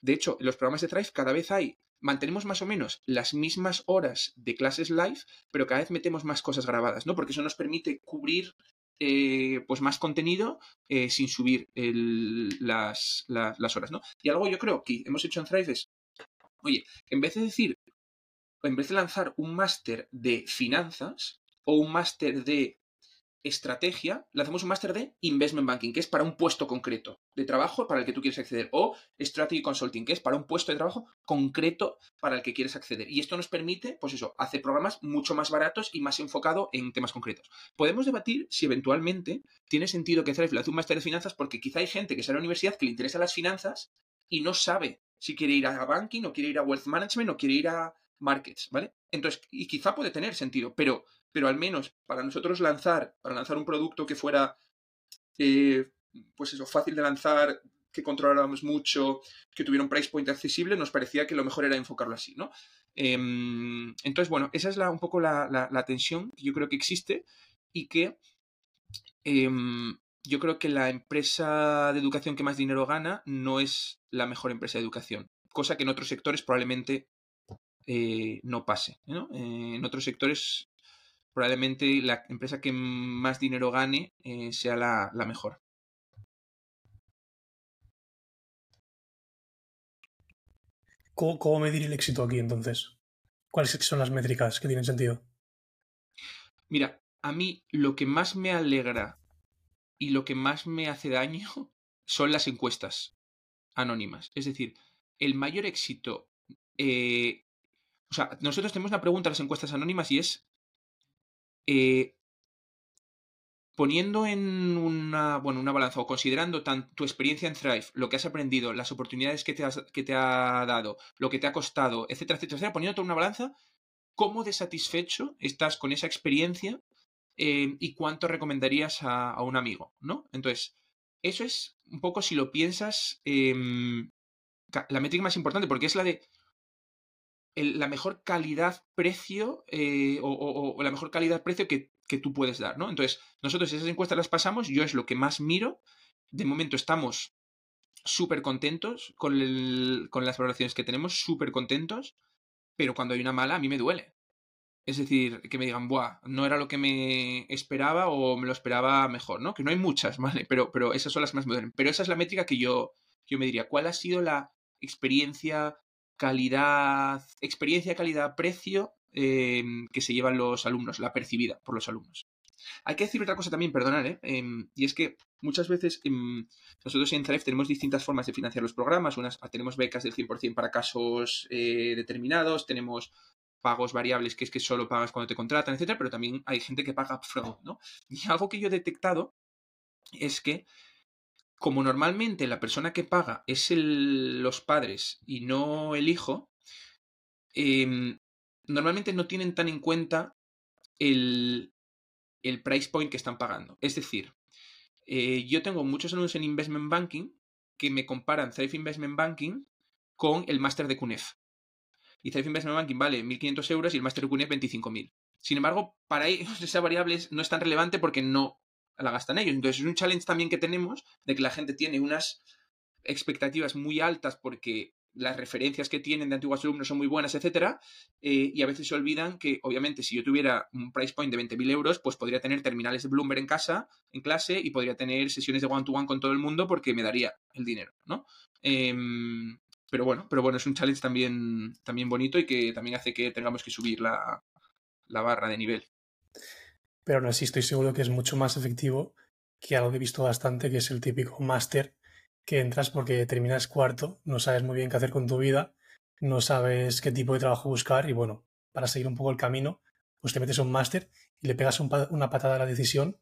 De hecho, en los programas de Thrive cada vez hay mantenemos más o menos las mismas horas de clases live, pero cada vez metemos más cosas grabadas, ¿no? Porque eso nos permite cubrir eh, pues más contenido eh, sin subir las, las, horas, ¿no? Y algo yo creo que hemos hecho en Thrive es, oye, en vez de decir, en vez de lanzar un máster de finanzas o un máster de estrategia, le hacemos un máster de investment banking, que es para un puesto concreto de trabajo para el que tú quieres acceder, o strategy consulting, que es para un puesto de trabajo concreto para el que quieres acceder. Y esto nos permite, pues eso, hacer programas mucho más baratos y más enfocado en temas concretos. Podemos debatir si eventualmente tiene sentido que Thrive hace un máster de finanzas, porque quizá hay gente que sale a la universidad que le interesa las finanzas y no sabe si quiere ir a banking, o quiere ir a wealth management, o quiere ir a markets, ¿vale? Entonces, y quizá puede tener sentido, pero pero al menos para nosotros lanzar, para lanzar un producto que fuera, eh, pues eso, fácil de lanzar, que controláramos mucho, que tuviera un price point accesible, nos parecía que lo mejor era enfocarlo así, ¿no? Em, entonces, bueno, esa es la, un poco la, tensión que yo creo que existe y que em, yo creo que la empresa de educación que más dinero gana no es la mejor empresa de educación, cosa que en otros sectores probablemente eh, no pase. Eh, en otros sectores probablemente la empresa que más dinero gane eh, sea la, mejor. ¿Cómo, medir el éxito aquí entonces? ¿Cuáles son las métricas que tienen sentido? Mira, a mí lo que más me alegra y lo que más me hace daño son las encuestas anónimas. Es decir, el mayor éxito... Eh, o sea, nosotros tenemos una pregunta a las encuestas anónimas y es eh, poniendo en una, bueno, una balanza o considerando tu experiencia en Thrive, lo que has aprendido, las oportunidades que te, que te ha dado, lo que te ha costado, etcétera, etcétera, etcétera, poniendo una balanza, ¿cómo de satisfecho estás con esa experiencia eh, y cuánto recomendarías a, un amigo? ¿no? Entonces, eso es un poco, si lo piensas, em, la métrica más importante, porque es la de la mejor calidad-precio eh, o, la mejor calidad-precio que, tú puedes dar, ¿no? Entonces, nosotros esas encuestas las pasamos, yo es lo que más miro. De momento estamos súper contentos con, con, las valoraciones que tenemos, súper contentos, pero cuando hay una mala a mí me duele. Es decir, que me digan, buah, no era lo que me esperaba o me lo esperaba mejor, ¿no? Que no hay muchas, ¿vale? Pero, pero esas son las más modernas. Pero esa es la métrica que yo, yo me diría. ¿Cuál ha sido la experiencia calidad, experiencia, calidad, precio em, que se llevan los alumnos, la percibida por los alumnos. Hay que decir otra cosa también, perdonad, ¿eh? Em, y es que muchas veces em, nosotros en Thrive tenemos distintas formas de financiar los programas. Unas, tenemos becas del 100% para casos eh, determinados, tenemos pagos variables que es que solo pagas cuando te contratan, etcétera, pero también hay gente que paga upfront, ¿no? Y algo que yo he detectado es que como normalmente la persona que paga es los padres y no el hijo, em, normalmente no tienen tan en cuenta el, el, price point que están pagando. Es decir, eh, yo tengo muchos alumnos en Investment Banking que me comparan Thrive Investment Banking con el máster de CUNEF. Y Thrive Investment Banking vale 1.500 euros y el máster de CUNEF 25.000. Sin embargo, para ellos esa variable no es tan relevante porque no la gastan ellos. Entonces es un challenge también que tenemos de que la gente tiene unas expectativas muy altas porque las referencias que tienen de antiguos alumnos son muy buenas, etcétera, eh, y a veces se olvidan que, obviamente, si yo tuviera un price point de 20.000 euros, pues podría tener terminales de Bloomberg en casa, en clase, y podría tener sesiones de one-to-one con todo el mundo porque me daría el dinero, ¿no? Em, pero bueno, pero bueno, es un challenge también, también bonito y que también hace que tengamos que subir la, la barra de nivel pero aún así estoy seguro que es mucho más efectivo que algo que he visto bastante, que es el típico máster que entras porque terminas cuarto, no sabes muy bien qué hacer con tu vida, no sabes qué tipo de trabajo buscar y bueno, para seguir un poco el camino, pues te metes un máster y le pegas una patada a la decisión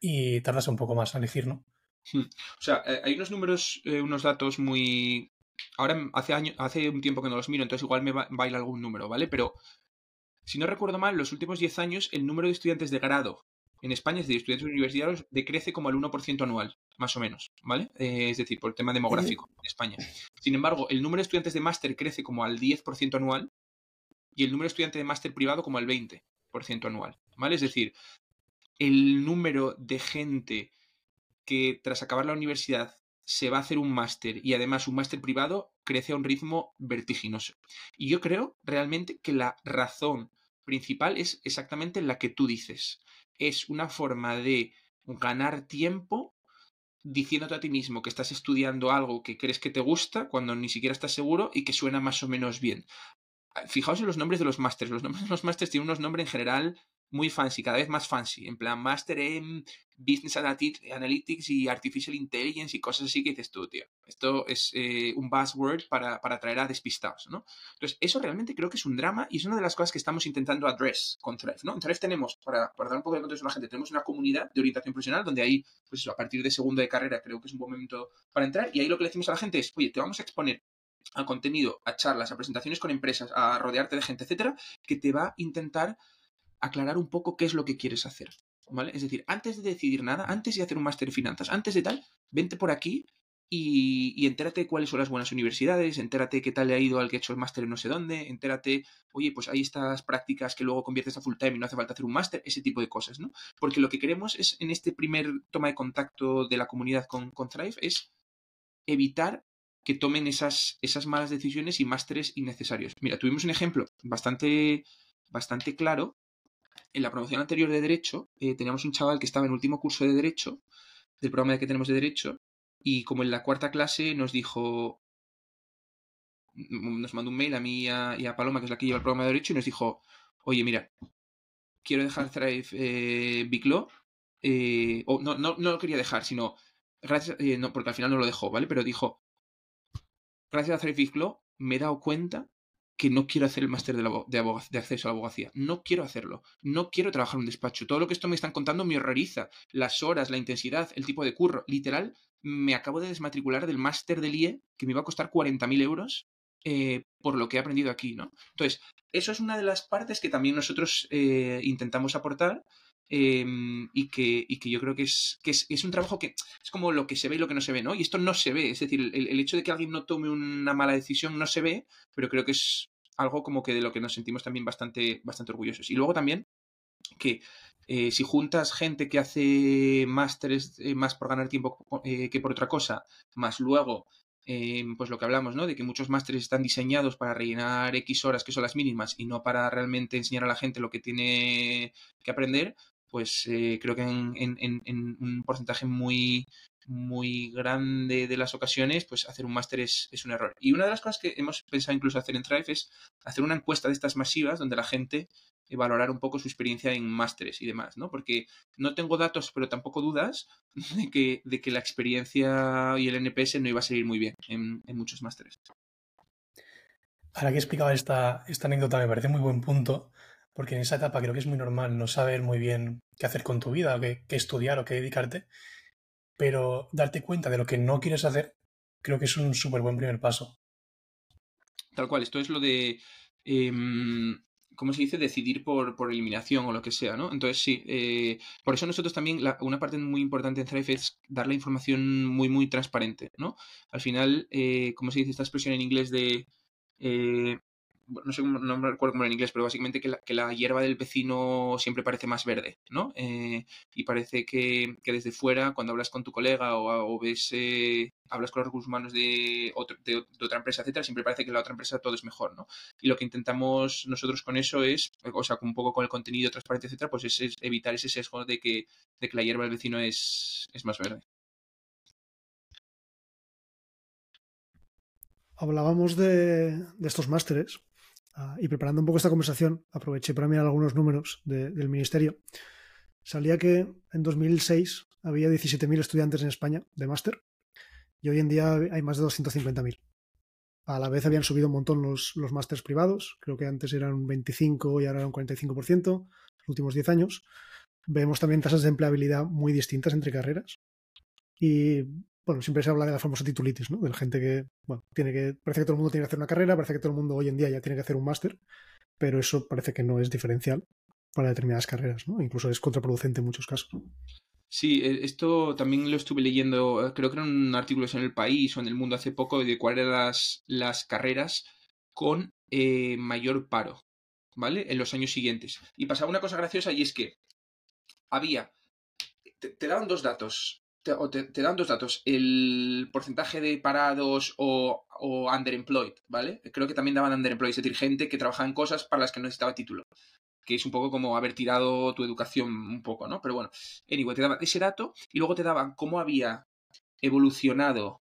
y tardas un poco más a elegir, ¿no? Hmm. O sea, eh, hay unos números, eh, unos datos muy... Ahora hace, año, hace un tiempo que no los miro, entonces igual me baila algún número, ¿vale? Pero si no recuerdo mal, en los últimos 10 años el número de estudiantes de grado en España, es decir, estudiantes universitarios, decrece como al 1% anual, más o menos, ¿vale? Eh, es decir, por el tema demográfico en España. Sin embargo, el número de estudiantes de máster crece como al 10% anual y el número de estudiantes de máster privado como al 20% anual, ¿vale? Es decir, el número de gente que tras acabar la universidad se va a hacer un máster y además un máster privado crece a un ritmo vertiginoso. Y yo creo realmente que la razón principal es exactamente la que tú dices. Es una forma de ganar tiempo diciéndote a ti mismo que estás estudiando algo que crees que te gusta cuando ni siquiera estás seguro y que suena más o menos bien. Fijaos en los nombres de los másteres. Los nombres de los másteres tienen unos nombres en general muy fancy, cada vez más fancy, en plan máster en Business Analytics y Artificial Intelligence y cosas así que dices tú, tío. Esto es eh, un buzzword para, para atraer a despistados, ¿no? Entonces, eso realmente creo que es un drama y es una de las cosas que estamos intentando address con Thrive, ¿no? En Thrive tenemos, para, para dar un poco de contexto a la gente, tenemos una comunidad de orientación profesional donde ahí, pues a partir de segundo de carrera creo que es un buen momento para entrar y ahí lo que le decimos a la gente es, oye, te vamos a exponer a contenido, a charlas, a presentaciones con empresas, a rodearte de gente, etcétera, que te va a intentar aclarar un poco qué es lo que quieres hacer. ¿Vale? Es decir, antes de decidir nada, antes de hacer un máster en finanzas, antes de tal, vente por aquí y, entérate cuáles son las buenas universidades, entérate qué tal le ha ido al que ha hecho el máster en no sé dónde, entérate, oye, pues hay estas prácticas que luego conviertes a full time y no hace falta hacer un máster, ese tipo de cosas, ¿no? Porque lo que queremos es, en este primer toma de contacto de la comunidad con, con Thrive, es evitar que tomen esas, esas malas decisiones y másteres innecesarios. Mira, tuvimos un ejemplo bastante, bastante claro. En la promoción anterior de Derecho, eh, teníamos un chaval que estaba en último curso de Derecho, del programa que tenemos de Derecho, y como en la cuarta clase nos dijo, nos mandó un mail a mí y a, Paloma, que es la que lleva el programa de Derecho, y nos dijo, oye, mira, quiero dejar Thrive eh, Big Law, eh, o no, no, no lo quería dejar, sino, gracias, eh, no, porque al final no lo dejó, ¿vale? Pero dijo, gracias a Thrive Big Law me he dado cuenta que no quiero hacer el máster de, acceso a la abogacía. No quiero hacerlo. No quiero trabajar en un despacho. Todo lo que esto me están contando me horroriza. Las horas, la intensidad, el tipo de curro. Literal, me acabo de desmatricular del máster del IE que me iba a costar 40.000 euros eh, por lo que he aprendido aquí, ¿no? Entonces, eso es una de las partes que también nosotros eh, intentamos aportar em, y, que, y, que, yo creo que, es, que es, un trabajo que es como lo que se ve y lo que no se ve, ¿no? Y esto no se ve, es decir, el, el hecho de que alguien no tome una mala decisión no se ve, pero creo que es algo como que de lo que nos sentimos también bastante, bastante orgullosos. Y luego también que eh, si juntas gente que hace másteres eh, más por ganar tiempo eh, que por otra cosa, más luego, pues lo que hablamos, ¿no? De que muchos másteres están diseñados para rellenar X horas que son las mínimas y no para realmente enseñar a la gente lo que tiene que aprender, pues creo que en, un porcentaje muy, muy grande de las ocasiones, pues hacer un máster es, un error. Y una de las cosas que hemos pensado incluso hacer en Thrive es hacer una encuesta de estas masivas donde la gente valorar un poco su experiencia en másteres y demás, ¿no? Porque no tengo datos, pero tampoco dudas de que, de que la experiencia y el NPS no iba a salir muy bien en, muchos másteres. Ahora que explicaba esta, esta anécdota, me parece muy buen punto, porque en esa etapa creo que es muy normal no saber muy bien qué hacer con tu vida, o qué, estudiar o qué dedicarte, pero darte cuenta de lo que no quieres hacer, creo que es un súper buen primer paso. Tal cual, esto es lo de em, ¿cómo se dice? Decidir por, por, eliminación o lo que sea, ¿no? Entonces, sí, eh, por eso nosotros también, una parte muy importante en Thrive es dar la información muy, muy transparente, ¿no? Al final, eh, ¿cómo se dice esta expresión en inglés de... Eh, no sé no me recuerdo cómo era en inglés, pero básicamente que la, que la, hierba del vecino siempre parece más verde, ¿no? Eh, y parece que, que, desde fuera, cuando hablas con tu colega o, o ves, eh, hablas con los recursos humanos de, otra empresa, etcétera, siempre parece que la otra empresa todo es mejor, ¿no? Y lo que intentamos nosotros con eso es, o sea, un poco con el contenido, transparente, etcétera, pues es, es evitar ese sesgo de que, de que la hierba del vecino es, es más verde. Hablábamos de, de estos másteres Ah, y preparando un poco esta conversación, aproveché para mirar algunos números del Ministerio. Salía que en 2006 había 17.000 estudiantes en España de máster y hoy en día hay más de 250.000. A la vez habían subido un montón los, los másters privados, creo que antes eran un 25 y ahora un 45%, los últimos 10 años. Vemos también tasas de empleabilidad muy distintas entre carreras. Y bueno, siempre se habla de la famosa titulitis, ¿no? De la gente que, bueno, tiene que, parece que todo el mundo tiene que hacer una carrera, parece que todo el mundo hoy en día ya tiene que hacer un máster, pero eso parece que no es diferencial para determinadas carreras, ¿no? Incluso es contraproducente en muchos casos. Sí, e, esto también lo estuve leyendo, eh, creo que eran un artículos en El País o en El Mundo hace poco de cuáles eran las, carreras con eh, mayor paro, ¿vale? En los años siguientes. Y pasaba una cosa graciosa y es que había, te daban dos datos, te, dan dos datos, el porcentaje de parados o, underemployed, ¿vale? Creo que también daban underemployed, es decir, gente que trabajaba en cosas para las que no necesitaba título, que es un poco como haber tirado tu educación un poco, ¿no? Pero bueno, anyway, te daban ese dato y luego te daban cómo había evolucionado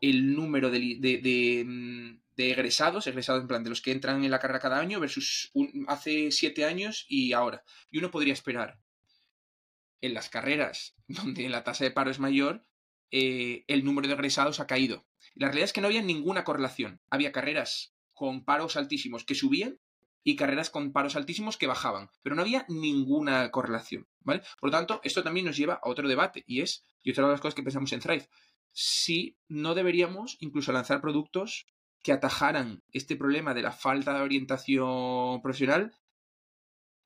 el número de, mm, de egresados, egresados en plan de los que entran en la carrera cada año versus hace siete años y ahora. Y uno podría esperar en las carreras donde la tasa de paro es mayor, eh, el número de egresados ha caído. La realidad es que no había ninguna correlación. Había carreras con paros altísimos que subían y carreras con paros altísimos que bajaban, pero no había ninguna correlación, ¿vale? Por lo tanto, esto también nos lleva a otro debate y es, y otra de las cosas que pensamos en Thrive, si no deberíamos incluso lanzar productos que atajaran este problema de la falta de orientación profesional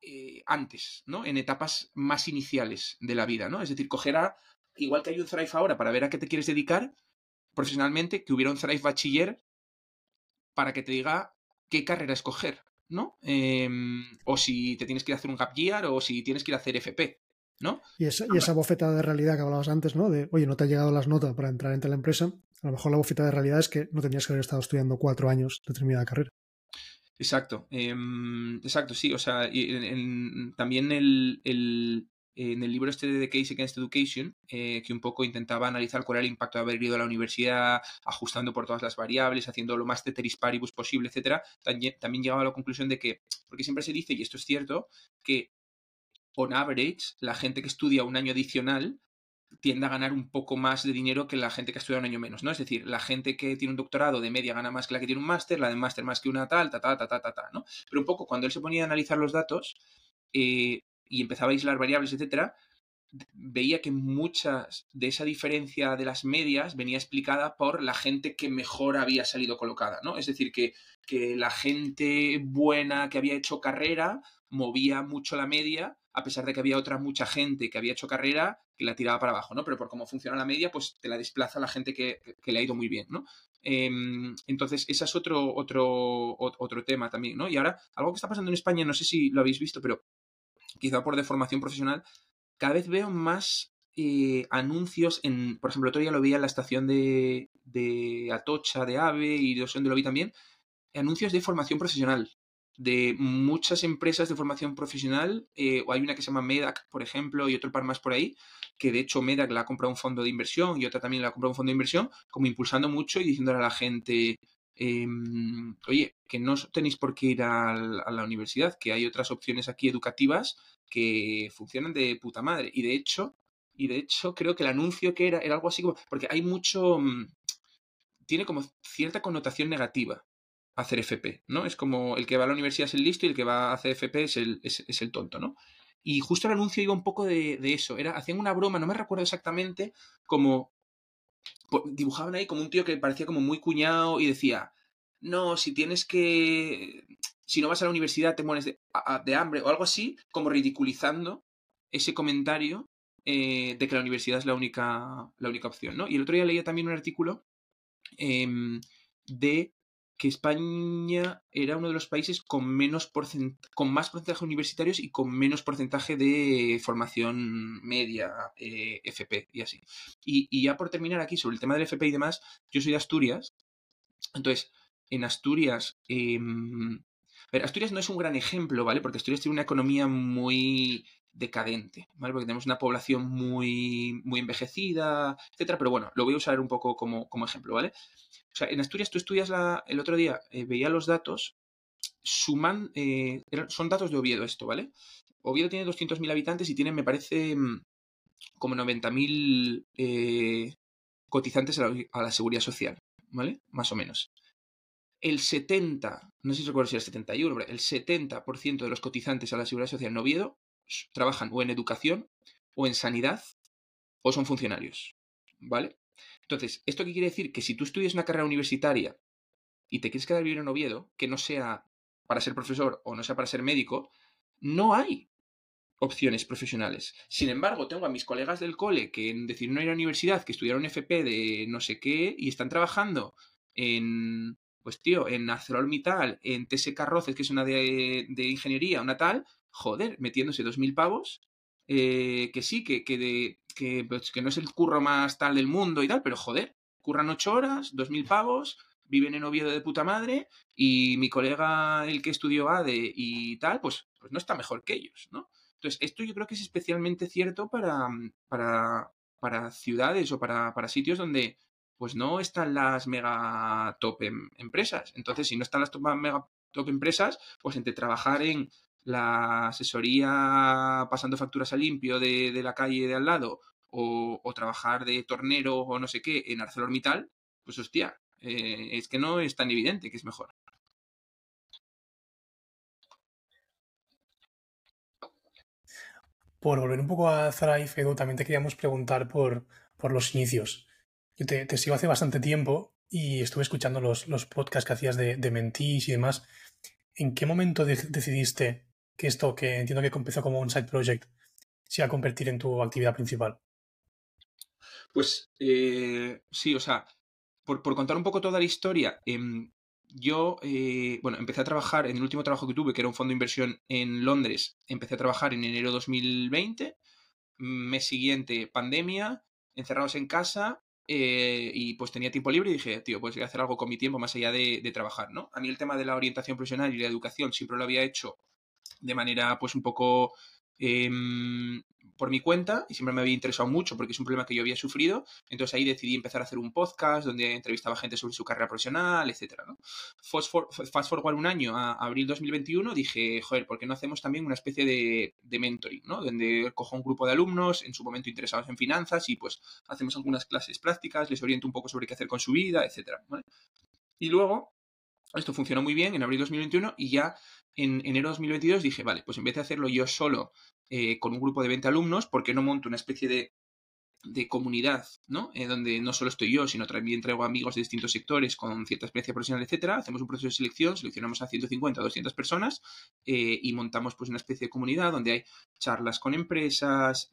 eh, antes, ¿no? En etapas más iniciales de la vida, ¿no? Es decir, coger a, igual que hay un Thrive ahora para ver a qué te quieres dedicar, profesionalmente que hubiera un Thrive Bachiller para que te diga qué carrera escoger, ¿no? Em, o si te tienes que ir a hacer un gap year o si tienes que ir a hacer FP, ¿no? Y esa, y esa bofeta de realidad que hablabas antes, ¿no? De, oye, no te ha llegado las notas para entrar entre la empresa. A lo mejor la bofeta de realidad es que no tenías que haber estado estudiando cuatro años determinada carrera. Exacto, em, exacto, sí. O sea, también el, en el libro este de The Case Against Education, eh, que un poco intentaba analizar cuál era el impacto de haber ido a la universidad, ajustando por todas las variables, haciendo lo más teteris paribus posible, etcétera, también, también llegaba a la conclusión de que, porque siempre se dice, y esto es cierto, que on average, la gente que estudia un año adicional tiende a ganar un poco más de dinero que la gente que estudia un año menos, ¿no? Es decir, la gente que tiene un doctorado de media gana más que la que tiene un máster, la de máster más que una tal, ta, ta, ta, ta, ta, ta, ¿no? Pero un poco cuando él se ponía a analizar los datos, eh, y empezaba a aislar variables, etcétera, veía que muchas de esa diferencia de las medias venía explicada por la gente que mejor había salido colocada, ¿no? Es decir, que, que la gente buena que había hecho carrera movía mucho la media, a pesar de que había otra mucha gente que había hecho carrera la tiraba para abajo, ¿no? Pero por cómo funciona la media, pues te la desplaza la gente que, que le ha ido muy bien, ¿no? Em, entonces, ese es otro, otro, otro tema también, ¿no? Y ahora, algo que está pasando en España, no sé si lo habéis visto, pero quizá por deformación profesional, cada vez veo más eh, anuncios en, por ejemplo, otro día lo vi en la estación de, de Atocha, de AVE y de donde lo vi también, anuncios de formación profesional de muchas empresas de formación profesional, eh, o hay una que se llama MEDAC, por ejemplo, y otro par más por ahí, que de hecho MEDAC la ha comprado un fondo de inversión y otra también la ha comprado un fondo de inversión, como impulsando mucho y diciéndole a la gente, Em, oye, que no tenéis por qué ir a, la universidad, que hay otras opciones aquí educativas que funcionan de puta madre. Y de hecho, y de hecho creo que el anuncio que era era algo así como, porque hay mucho, mm, tiene como cierta connotación negativa hacer FP, ¿no? Es como el que va a la universidad es el listo y el que va a hacer FP es el, es, el tonto, ¿no? Y justo el anuncio iba un poco de, de, eso. Era, hacían una broma, no me recuerdo exactamente, como dibujaban ahí como un tío que parecía como muy cuñado y decía, no, si tienes que, si no vas a la universidad te mueres de, hambre o algo así, como ridiculizando ese comentario eh, de que la universidad es la única, la única opción, ¿no? Y el otro día leía también un artículo em, de que España era uno de los países con menos con más porcentaje universitarios y con menos porcentaje de formación media, eh, FP y así. Y, ya por terminar aquí sobre el tema del FP y demás, yo soy de Asturias, entonces en Asturias, em, Asturias no es un gran ejemplo, ¿vale? Porque Asturias tiene una economía muy decadente, ¿vale? Porque tenemos una población muy, muy envejecida, etcétera, pero bueno, lo voy a usar un poco como, como ejemplo, ¿vale? O sea, en Asturias tú estudias la, el otro día, eh, veía los datos, suman, eh, son datos de Oviedo esto, ¿vale? Oviedo tiene 200.000 habitantes y tiene, me parece, mm, como 90.000 eh, cotizantes a la, a la, seguridad social, ¿vale? Más o menos. El 70, no sé si recuerdo si era el 71, el 70% de los cotizantes a la seguridad social en Oviedo trabajan o en educación o en sanidad o son funcionarios, ¿vale? Entonces, ¿esto qué quiere decir? Que si tú estudias una carrera universitaria y te quieres quedar vivir en Oviedo, que no sea para ser profesor o no sea para ser médico, no hay opciones profesionales. Sin embargo, tengo a mis colegas del cole que decidieron ir a la universidad, que estudiaron FP de no sé qué y están trabajando en, pues tío, en ArcelorMittal, en TSK Roces, que es una de, de ingeniería, una tal, joder, metiéndose dos mil pavos, eh, que sí, que, que, de, que, pues, que no es el curro más tal del mundo y tal, pero joder, curran ocho horas, dos mil pavos, viven en Oviedo de puta madre y mi colega, el que estudió ADE y tal, pues, pues no está mejor que ellos, ¿no? Entonces, esto yo creo que es especialmente cierto para, para, para ciudades o para, para sitios donde pues no están las mega top em, empresas. Entonces, si no están las top, mega top empresas, pues entre trabajar en la asesoría pasando facturas a limpio de, la calle de al lado o, trabajar de tornero o no sé qué en ArcelorMittal, pues hostia, eh, es que no es tan evidente que es mejor. Por volver un poco a Thrive, Edu, también te queríamos preguntar por, por los inicios. Yo te, te, sigo hace bastante tiempo y estuve escuchando los, los podcasts que hacías de, de Mentís y demás. ¿En qué momento decidiste que esto, que entiendo que empezó como un side project, se va a convertir en tu actividad principal? Pues eh, sí, o sea, por, contar un poco toda la historia, em, yo, eh, bueno, empecé a trabajar en el último trabajo que tuve, que era un fondo de inversión en Londres, empecé a trabajar en enero de 2020, mes siguiente pandemia, encerrados en casa, eh, y pues tenía tiempo libre y dije, tío, pues voy a hacer algo con mi tiempo más allá de, trabajar, ¿no? A mí el tema de la orientación profesional y la educación siempre lo había hecho de manera pues un poco Em, por mi cuenta y siempre me había interesado mucho porque es un problema que yo había sufrido. Entonces ahí decidí empezar a hacer un podcast donde entrevistaba gente sobre su carrera profesional, etcétera. ¿no? Fast, forward un año a abril 2021 dije, joder, ¿por qué no hacemos también una especie de, de, mentoring? ¿no? Donde cojo un grupo de alumnos en su momento interesados en finanzas y pues hacemos algunas clases prácticas, les oriento un poco sobre qué hacer con su vida, etcétera. Y luego esto funcionó muy bien en abril 2021 y ya en enero 2022 dije, vale, pues en vez de hacerlo yo solo eh, con un grupo de 20 alumnos, ¿por qué no monto una especie de, de comunidad, ¿no? Eh, donde no solo estoy yo, sino también traigo amigos de distintos sectores con cierta experiencia profesional, etcétera. Hacemos un proceso de selección, seleccionamos a 150 o 200 personas eh, y montamos pues una especie de comunidad donde hay charlas con empresas,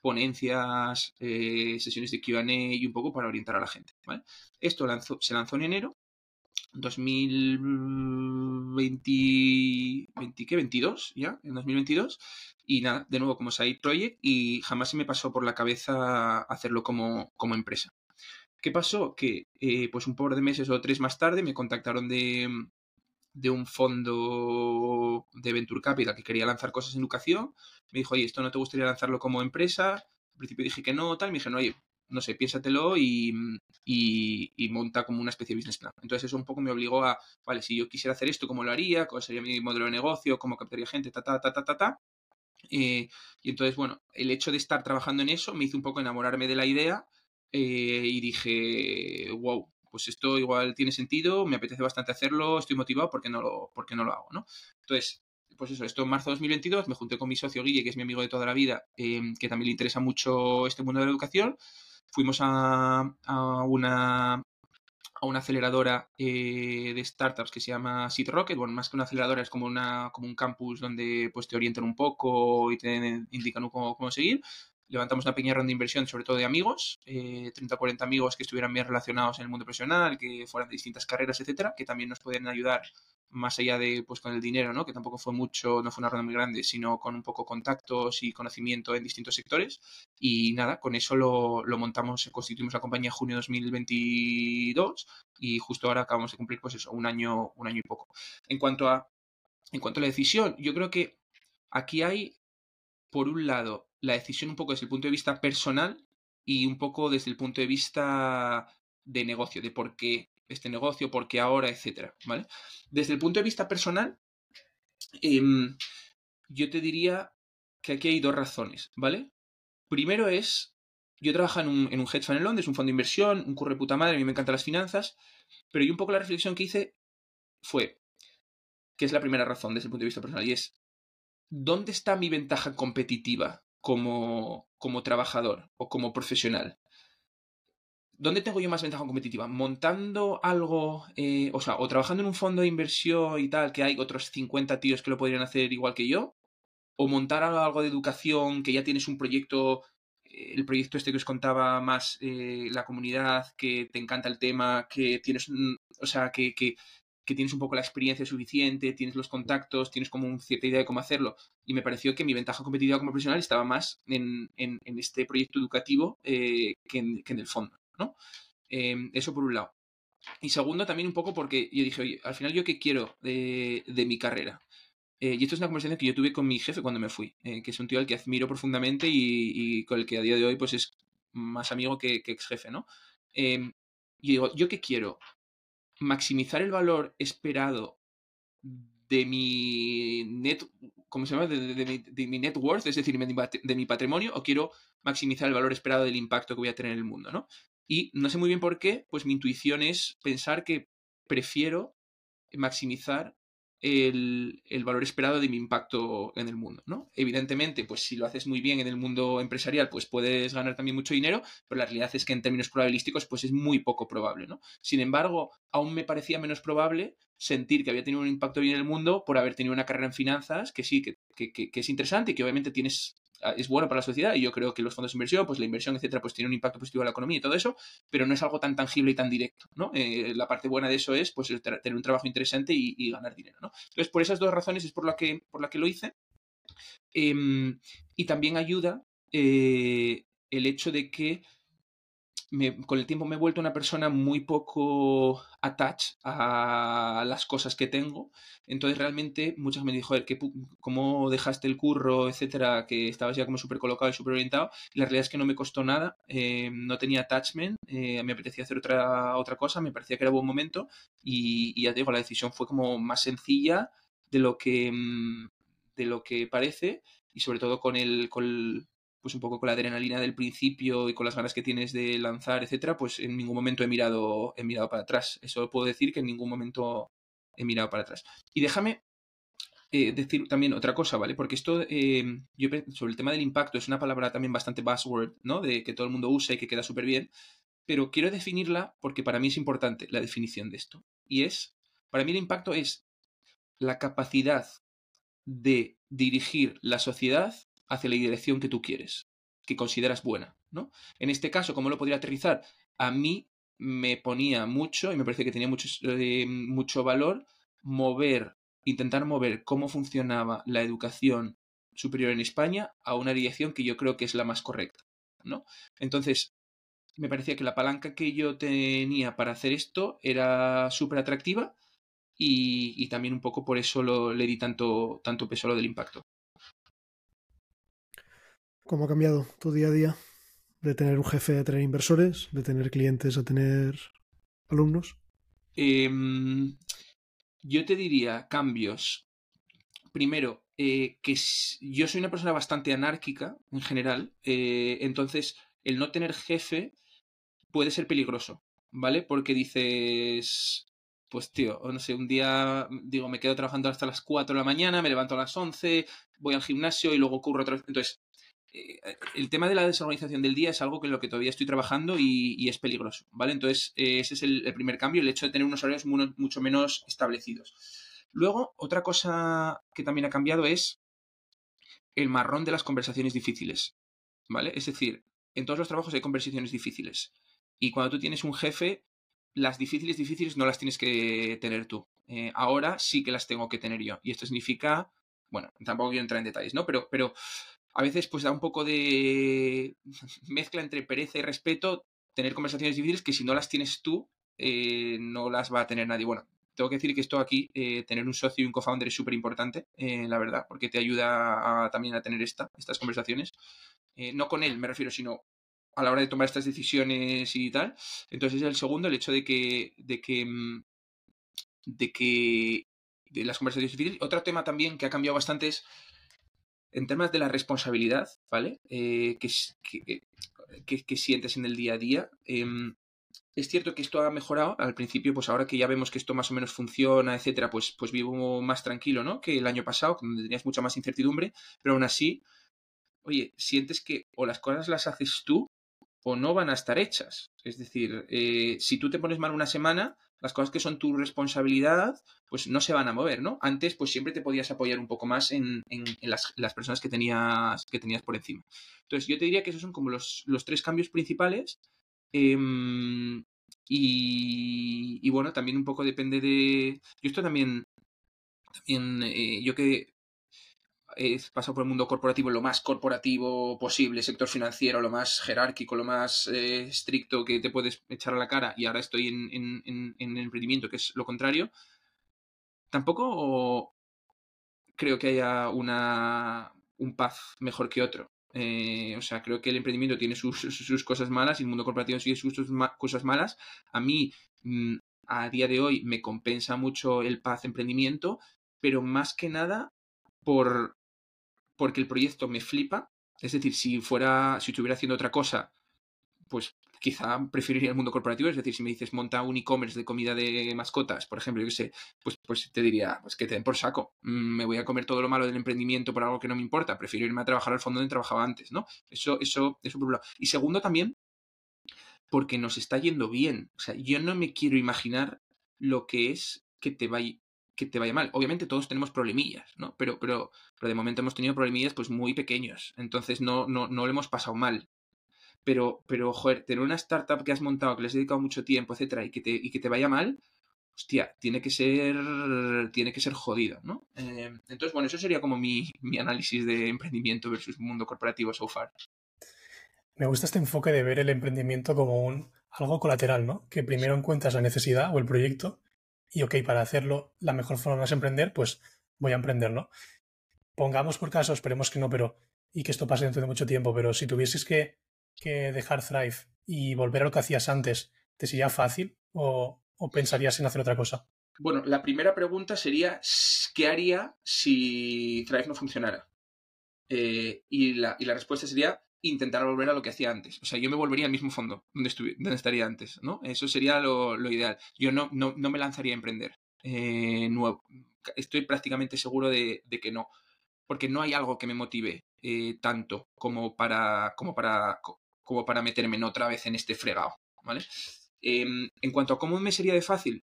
ponencias, sesiones de Q&A y un poco para orientar a la gente, ¿vale? Esto se lanzó en enero 2020, 22 ya, en 2022. Y nada, de nuevo como side project y jamás se me pasó por la cabeza hacerlo como, como empresa. ¿Qué pasó? Que eh, pues un par de meses o tres más tarde me contactaron de, de un fondo de Venture Capital que quería lanzar cosas en educación. Me dijo, oye, ¿esto no te gustaría lanzarlo como empresa? Al principio dije que no, tal. Me dijeron, oye, no sé, piénsatelo y, y, monta como una especie de business plan. Entonces eso un poco me obligó a, vale, si yo quisiera hacer esto, ¿cómo lo haría? ¿Cuál sería mi modelo de negocio? ¿Cómo captaría gente? Ta, ta, ta, ta, ta, ta. Eh, y entonces, bueno, el hecho de estar trabajando en eso me hizo un poco enamorarme de la idea eh, y dije, wow, pues esto igual tiene sentido, me apetece bastante hacerlo, estoy motivado, ¿por qué no lo, por no lo hago? ¿no? Entonces, pues eso, esto en marzo de 2022 me junté con mi socio Guille, que es mi amigo de toda la vida, eh, que también le interesa mucho este mundo de la educación, fuimos a, una, a una aceleradora eh, de startups que se llama Seed Rocket. Bueno, más que una aceleradora es como, una, como un campus donde pues, te orientan un poco y te indican cómo, cómo seguir. Levantamos una pequeña ronda de inversión, sobre todo de amigos, eh, 30 o 40 amigos que estuvieran bien relacionados en el mundo profesional, que fueran de distintas carreras, etcétera, que también nos pueden ayudar más allá de pues con el dinero, ¿no? Que tampoco fue mucho, no fue una ronda muy grande, sino con un poco contactos y conocimiento en distintos sectores. Y nada, con eso lo, lo montamos, constituimos la compañía en junio de 2022 y justo ahora acabamos de cumplir, pues eso, un año, un año y poco. En cuanto a, en cuanto a la decisión, yo creo que aquí hay, por un lado, la decisión un poco desde el punto de vista personal y un poco desde el punto de vista de negocio, de por qué este negocio, porque ahora, etcétera, ¿vale? Desde el punto de vista personal, em, yo te diría que aquí hay dos razones, ¿vale? Primero es, yo trabajo en un, en un hedge fund en Londres, un fondo de inversión, un curro de puta madre, a mí me encantan las finanzas, pero yo un poco la reflexión que hice fue, que es la primera razón desde el punto de vista personal, y es, ¿dónde está mi ventaja competitiva como, como trabajador o como profesional? ¿Dónde tengo yo más ventaja competitiva? ¿Montando algo, eh, o sea, o trabajando en un fondo de inversión y tal, que hay otros 50 tíos que lo podrían hacer igual que yo? ¿O montar algo de educación, que ya tienes un proyecto, eh, el proyecto este que os contaba más eh, la comunidad, que te encanta el tema, que tienes, o sea, que, que, que tienes un poco la experiencia suficiente, tienes los contactos, tienes como una cierta idea de cómo hacerlo. Y me pareció que mi ventaja competitiva como profesional estaba más en, en, este proyecto educativo que, en, que en el fondo. ¿No? Em, eso por un lado. Y segundo, también un poco porque yo dije, oye, al final yo qué quiero de, mi carrera. Eh, y esto es una conversación que yo tuve con mi jefe cuando me fui, eh, que es un tío al que admiro profundamente y, con el que a día de hoy pues es más amigo que, ex jefe, ¿no? Em, y digo, ¿yo qué quiero? Maximizar el valor esperado de mi net, ¿cómo se llama? De, mi, net worth, es decir, de mi patrimonio, o quiero maximizar el valor esperado del impacto que voy a tener en el mundo, ¿no? Y no sé muy bien por qué, pues mi intuición es pensar que prefiero maximizar el, valor esperado de mi impacto en el mundo, ¿no? Evidentemente, pues si lo haces muy bien en el mundo empresarial, pues puedes ganar también mucho dinero, pero la realidad es que en términos probabilísticos, pues es muy poco probable, ¿no? Sin embargo, aún me parecía menos probable sentir que había tenido un impacto bien en el mundo por haber tenido una carrera en finanzas, que sí, que, que, que es interesante y que obviamente tienes es bueno para la sociedad y yo creo que los fondos de inversión, pues la inversión, etcétera, pues tiene un impacto positivo en la economía y todo eso, pero no es algo tan tangible y tan directo, ¿no? Eh, la parte buena de eso es, pues, tener un trabajo interesante y, ganar dinero, ¿no? Entonces, por esas dos razones es por la que, por la que lo hice. Em, y también ayuda eh, el hecho de que con el tiempo me he vuelto una persona muy poco attached a las cosas que tengo. Entonces realmente muchas me dijo, que ¿cómo dejaste el curro, etcétera? Que estabas ya como súper colocado y súper orientado. la realidad es que no me costó nada, eh, no tenía attachment, eh, me apetecía hacer otra, otra cosa, me parecía que era buen momento y, ya te digo, la decisión fue como más sencilla de lo que, mm, de lo que parece y sobre todo con el, con el pues un poco con la adrenalina del principio y con las ganas que tienes de lanzar, etcétera, pues en ningún momento he mirado, he mirado para atrás. Eso puedo decir que en ningún momento he mirado para atrás. Y déjame eh, decir también otra cosa, ¿vale? Porque esto, eh, yo sobre el tema del impacto, es una palabra también bastante buzzword, ¿no? De que todo el mundo usa y que queda súper bien. Pero quiero definirla porque para mí es importante la definición de esto. Y es, para mí el impacto es la capacidad de dirigir la sociedad hacia la dirección que tú quieres, que consideras buena, ¿no? En este caso, ¿cómo lo podría aterrizar? A mí me ponía mucho, y me parece que tenía mucho, eh, mucho valor, mover, intentar mover cómo funcionaba la educación superior en España a una dirección que yo creo que es la más correcta, ¿no? Entonces, me parecía que la palanca que yo tenía para hacer esto era súper atractiva y, también un poco por eso lo, le di tanto, tanto peso a lo del impacto. ¿Cómo ha cambiado tu día a día? De tener un jefe a tener inversores, de tener clientes a tener alumnos. Em, yo te diría cambios. Primero, eh, que yo soy una persona bastante anárquica en general, eh, entonces el no tener jefe puede ser peligroso, ¿vale? Porque dices, pues tío, no sé, un día digo, me quedo trabajando hasta las 4 de la mañana, me levanto a las 11, voy al gimnasio y luego ocurre otra vez. Entonces, eh, el tema de la desorganización del día es algo en lo que todavía estoy trabajando y, es peligroso, ¿vale? Entonces, eh, ese es el, primer cambio, el hecho de tener unos horarios mucho menos establecidos. Luego, otra cosa que también ha cambiado es el marrón de las conversaciones difíciles, ¿vale? Es decir, en todos los trabajos hay conversaciones difíciles. Y cuando tú tienes un jefe, las difíciles, difíciles no las tienes que tener tú. Eh, ahora sí que las tengo que tener yo. Y esto significa, bueno, tampoco quiero entrar en detalles, ¿no? Pero, pero a veces pues da un poco de mezcla entre pereza y respeto tener conversaciones difíciles que si no las tienes tú, eh, no las va a tener nadie. Bueno, tengo que decir que esto aquí, eh, tener un socio y un co-founder es súper importante, eh, la verdad, porque te ayuda también a tener esta, estas conversaciones. no con él, me refiero, sino a la hora de tomar estas decisiones y tal. Entonces es el segundo, el hecho de que, de que, mm, de que de las conversaciones difíciles. Otro tema también que ha cambiado bastante es en temas de la responsabilidad, ¿vale? Eh, eh, que, sientes en el día a día. Em, es cierto que esto ha mejorado. Al principio, pues ahora que ya vemos que esto más o menos funciona, etcétera, pues, pues vivo más tranquilo, ¿no? Que el año pasado, cuando tenías mucha más incertidumbre, pero aún así, oye, sientes que o las cosas las haces tú o no van a estar hechas. Es decir, eh, si tú te pones mal una semana, las cosas que son tu responsabilidad, pues no se van a mover, ¿no? Antes, pues siempre te podías apoyar un poco más en, las, personas que tenías, que tenías por encima. Entonces, yo te diría que esos son como los, tres cambios principales. Em, y, bueno, también un poco depende de. Yo esto también. También, eh, yo que he pasado por el mundo corporativo lo más corporativo posible, sector financiero, lo más jerárquico, lo más eh, estricto que te puedes echar a la cara y ahora estoy en, el emprendimiento, que es lo contrario, tampoco creo que haya una, un path mejor que otro. Eh, o sea, creo que el emprendimiento tiene sus, sus, cosas malas y el mundo corporativo tiene sus cosas malas. A mí, mm, a día de hoy, me compensa mucho el path emprendimiento, pero más que nada por porque el proyecto me flipa. Es decir, si fuera, si estuviera haciendo otra cosa, pues quizá preferiría el mundo corporativo. Es decir, si me dices monta un e-commerce de comida de mascotas, por ejemplo, yo qué sé, pues, pues te diría, pues que te den por saco. Mm, me voy a comer todo lo malo del emprendimiento por algo que no me importa. Prefiero irme a trabajar al fondo donde trabajaba antes, ¿no? Eso, eso, eso por un lado. Y segundo también, porque nos está yendo bien. O sea, yo no me quiero imaginar lo que es que te vaya que te vaya mal. Obviamente todos tenemos problemillas, ¿no? Pero, pero, pero de momento hemos tenido problemillas pues muy pequeños. Entonces no, no, no lo hemos pasado mal. Pero, pero, joder, tener una startup que has montado, que le has dedicado mucho tiempo, etcétera, y que te, y que te vaya mal, hostia, tiene que ser, tiene que ser jodido, ¿no? Eh, entonces, bueno, eso sería como mi, mi, análisis de emprendimiento versus mundo corporativo so far. Me gusta este enfoque de ver el emprendimiento como un algo colateral, ¿no? Que primero encuentras la necesidad o el proyecto y, ok, para hacerlo, la mejor forma es emprender, pues voy a emprender, ¿no? Pongamos por caso, esperemos que no, pero y que esto pase dentro de mucho tiempo, pero si tuvieses que, que dejar Thrive y volver a lo que hacías antes, ¿te sería fácil o, o pensarías en hacer otra cosa? Bueno, la primera pregunta sería, ¿qué haría si Thrive no funcionara? Eh, y, la, y, la, respuesta sería intentar volver a lo que hacía antes. O sea, yo me volvería al mismo fondo donde, donde estaría antes, ¿no? Eso sería lo, ideal. Yo no, no, no, me lanzaría a emprender eh, nuevo. Estoy prácticamente seguro de, que no. Porque no hay algo que me motive eh, tanto como para, como, para, como para meterme otra vez en este fregado, ¿vale? Eh, en cuanto a cómo me sería de fácil,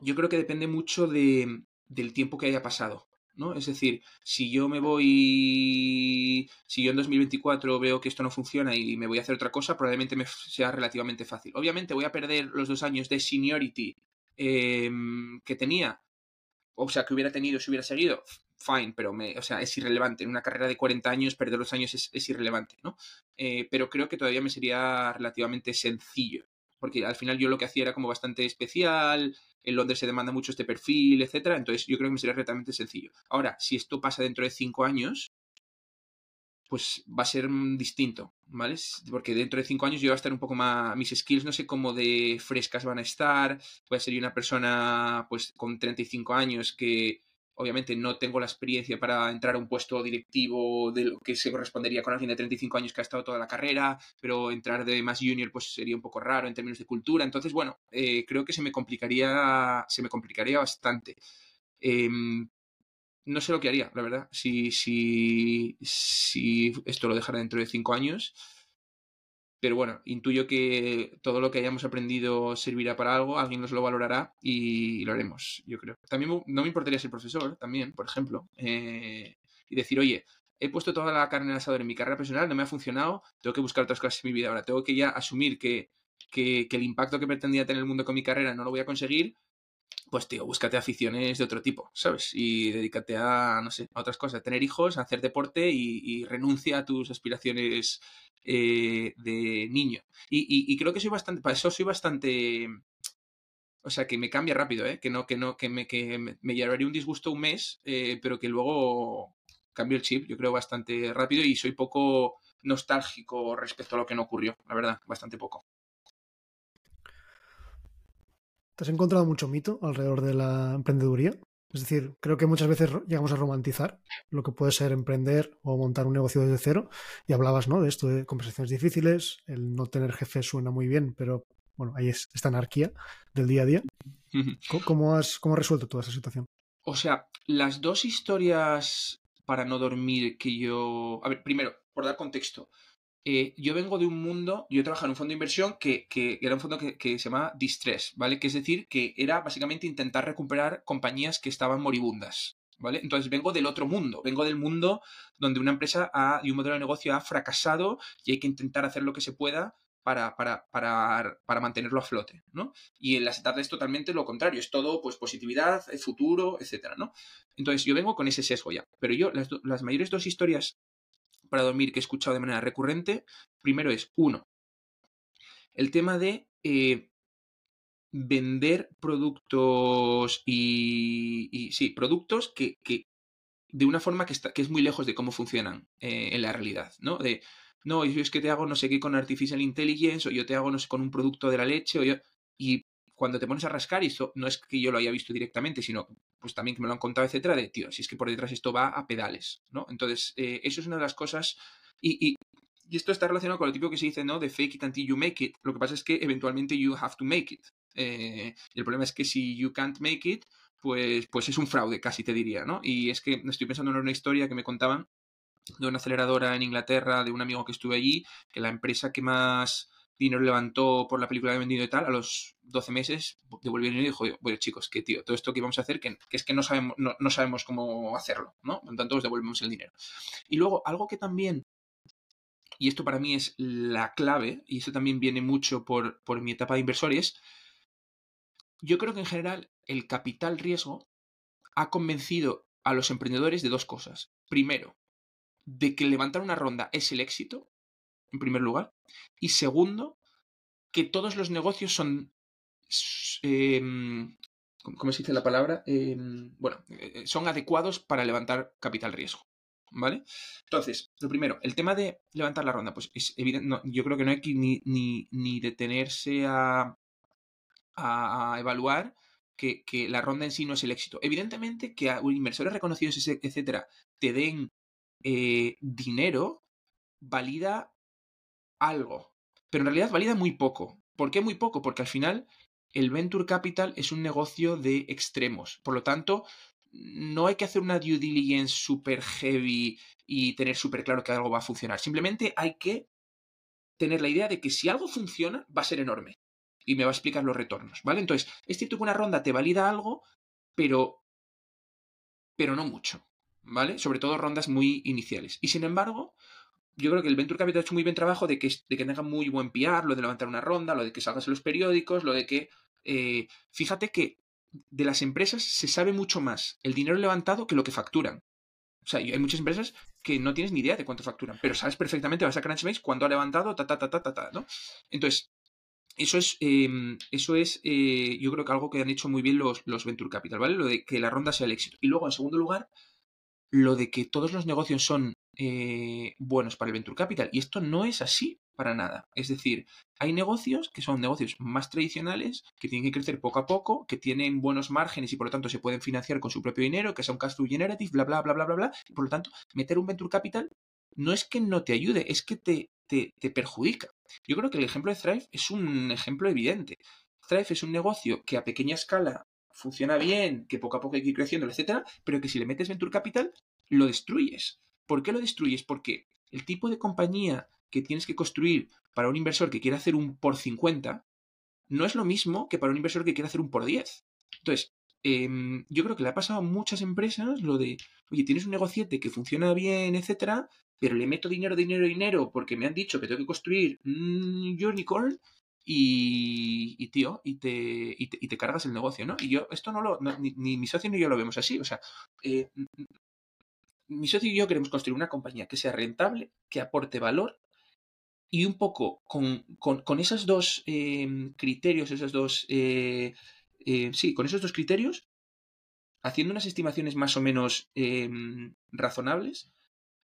yo creo que depende mucho de, del tiempo que haya pasado. ¿No? Es decir, si yo me voy, si yo en 2024 veo que esto no funciona y me voy a hacer otra cosa, probablemente me sea relativamente fácil. Obviamente voy a perder los dos años de seniority eh, que tenía, o sea, que hubiera tenido si hubiera seguido, fine, pero me, o sea, es irrelevante. En una carrera de 40 años, perder los años es, es irrelevante, ¿no? Eh, pero creo que todavía me sería relativamente sencillo porque al final yo lo que hacía era como bastante especial, en Londres se demanda mucho este perfil, etcétera, entonces yo creo que me sería relativamente sencillo. Ahora, si esto pasa dentro de cinco años, pues va a ser distinto, ¿vale? Porque dentro de cinco años yo voy a estar un poco más, mis skills no sé cómo de frescas van a estar, voy a ser una persona pues con 35 años que Obviamente no tengo la experiencia para entrar a un puesto directivo de lo que se correspondería con alguien de 35 años que ha estado toda la carrera, pero entrar de más junior pues sería un poco raro en términos de cultura. Entonces, bueno, eh, creo que se me complicaría, se me complicaría bastante. Eh, no sé lo que haría, la verdad, si, si, si esto lo dejara dentro de cinco años. Pero bueno, intuyo que todo lo que hayamos aprendido servirá para algo, alguien nos lo valorará y lo haremos, yo creo. También no me importaría ser profesor, también, por ejemplo, eh, y decir, oye, he puesto toda la carne en asador en mi carrera profesional, no me ha funcionado, tengo que buscar otras cosas en mi vida ahora, tengo que ya asumir que, que, que el impacto que pretendía tener el mundo con mi carrera no lo voy a conseguir, pues tío, búscate aficiones de otro tipo, ¿sabes? Y dedícate a, no sé, a otras cosas, a tener hijos, a hacer deporte y, renuncia a tus aspiraciones eh, de niño. Y, y, creo que soy bastante, para eso soy bastante, o sea, que me cambia rápido, ¿eh? Que no, que no, que me, que me, llevaría un disgusto un mes, eh, pero que luego cambio el chip, yo creo, bastante rápido y soy poco nostálgico respecto a lo que no ocurrió, la verdad, bastante poco. ¿Te has encontrado mucho mito alrededor de la emprendeduría? Es decir, creo que muchas veces llegamos a romantizar lo que puede ser emprender o montar un negocio desde cero. Y hablabas, ¿no? De esto de conversaciones difíciles, el no tener jefe suena muy bien, pero bueno, ahí es esta anarquía del día a día. ¿Cómo has, cómo has resuelto toda esa situación? O sea, las dos historias para no dormir que yo... A ver, primero, por dar contexto, eh, yo vengo de un mundo, yo trabajaba en un fondo de inversión que, era un fondo que, se llama Distress, ¿vale? Que es decir, que era básicamente intentar recuperar compañías que estaban moribundas, ¿vale? Entonces vengo del otro mundo, vengo del mundo donde una empresa y un modelo de negocio ha fracasado y hay que intentar hacer lo que se pueda para, para, para, para, mantenerlo a flote, ¿no? Y en la startup es totalmente lo contrario, es todo pues positividad, futuro, etcétera, ¿no? Entonces yo vengo con ese sesgo ya, pero yo las, las mayores dos historias para dormir que he escuchado de manera recurrente, primero es, uno, el tema de eh, vender productos y, sí, productos que, que, de una forma que, está, que es muy lejos de cómo funcionan eh, en la realidad, ¿no? De, no, yo es que te hago no sé qué con Artificial Intelligence, o yo te hago no sé con un producto de la leche, o yo... Y cuando te pones a rascar, y esto no es que yo lo haya visto directamente, sino pues también que me lo han contado, etcétera, de, tío, si es que por detrás esto va a pedales, ¿no? Entonces, eh, eso es una de las cosas, y, y, esto está relacionado con lo típico que se dice, ¿no? De fake it until you make it. Lo que pasa es que eventualmente you have to make it. Eh, y el problema es que si you can't make it, pues, pues es un fraude, casi te diría, ¿no? Y es que estoy pensando en una historia que me contaban de una aceleradora en Inglaterra, de un amigo que estuve allí, que la empresa que más dinero levantó por la película que ha vendido y tal, a los 12 meses devolvió el dinero y dijo, bueno chicos, que tío, todo esto que íbamos a hacer, que, es que no sabemos, no, no, sabemos cómo hacerlo, ¿no? Por lo tanto, os devolvemos el dinero. Y luego, algo que también, y esto para mí es la clave, y eso también viene mucho por, por mi etapa de inversores, yo creo que en general el capital riesgo ha convencido a los emprendedores de dos cosas. Primero, de que levantar una ronda es el éxito, en primer lugar. Y segundo, que todos los negocios son... Em, ¿Cómo se dice la palabra? Em, bueno, eh, son adecuados para levantar capital riesgo. ¿Vale? Entonces, lo primero, el tema de levantar la ronda, pues es evidente, yo creo que no hay que ni, ni, ni detenerse a, a, evaluar que, que, la ronda en sí no es el éxito. Evidentemente que a inversores reconocidos, etcétera, te den eh, dinero, valida algo. Pero en realidad valida muy poco. ¿Por qué muy poco? Porque al final el venture capital es un negocio de extremos. Por lo tanto, no hay que hacer una due diligence super heavy y tener súper claro que algo va a funcionar. Simplemente hay que tener la idea de que si algo funciona, va a ser enorme. Y me va a explicar los retornos, ¿vale? Entonces, es cierto que una ronda te valida algo, pero. pero no mucho, ¿vale? Sobre todo rondas muy iniciales. Y sin embargo, yo creo que el Venture Capital ha hecho muy bien trabajo de que, de que tenga muy buen PR, lo de levantar una ronda, lo de que salgas en los periódicos, lo de que. Eh, fíjate que de las empresas se sabe mucho más el dinero levantado que lo que facturan. O sea, hay muchas empresas que no tienes ni idea de cuánto facturan, pero sabes perfectamente, vas a Crunchbase cuánto ha levantado, ta, ta, ta, ta, ta, ta, ¿no? Entonces, eso es, em, eso es eh, yo creo que algo que han hecho muy bien los, los Venture Capital, ¿vale? Lo de que la ronda sea el éxito. Y luego, en segundo lugar, lo de que todos los negocios son eh, buenos para el venture capital. Y esto no es así para nada. Es decir, hay negocios que son negocios más tradicionales, que tienen que crecer poco a poco, que tienen buenos márgenes y por lo tanto se pueden financiar con su propio dinero, que son cash flow generative, bla, bla, bla, bla, bla, bla. Y por lo tanto, meter un venture capital no es que no te ayude, es que te, te, te perjudica. Yo creo que el ejemplo de Thrive es un ejemplo evidente. Thrive es un negocio que a pequeña escala funciona bien, que poco a poco hay que ir creciendo, etcétera, pero que si le metes Venture Capital, lo destruyes. ¿Por qué lo destruyes? Porque el tipo de compañía que tienes que construir para un inversor que quiere hacer un por 50 no es lo mismo que para un inversor que quiere hacer un por 10. Entonces, em, yo creo que le ha pasado a muchas empresas lo de, oye, tienes un negociete que funciona bien, etcétera, pero le meto dinero, dinero, dinero porque me han dicho que tengo que construir un unicorn y, tío, y te, y te, cargas el negocio, ¿no? Y yo, esto no lo, ni, mi socio ni yo lo vemos así, o sea, eh, mi socio y yo queremos construir una compañía que sea rentable, que aporte valor y un poco con, con, esos dos em, criterios, esos dos, eh, eh, sí, con esos dos criterios, haciendo unas estimaciones más o menos em, razonables,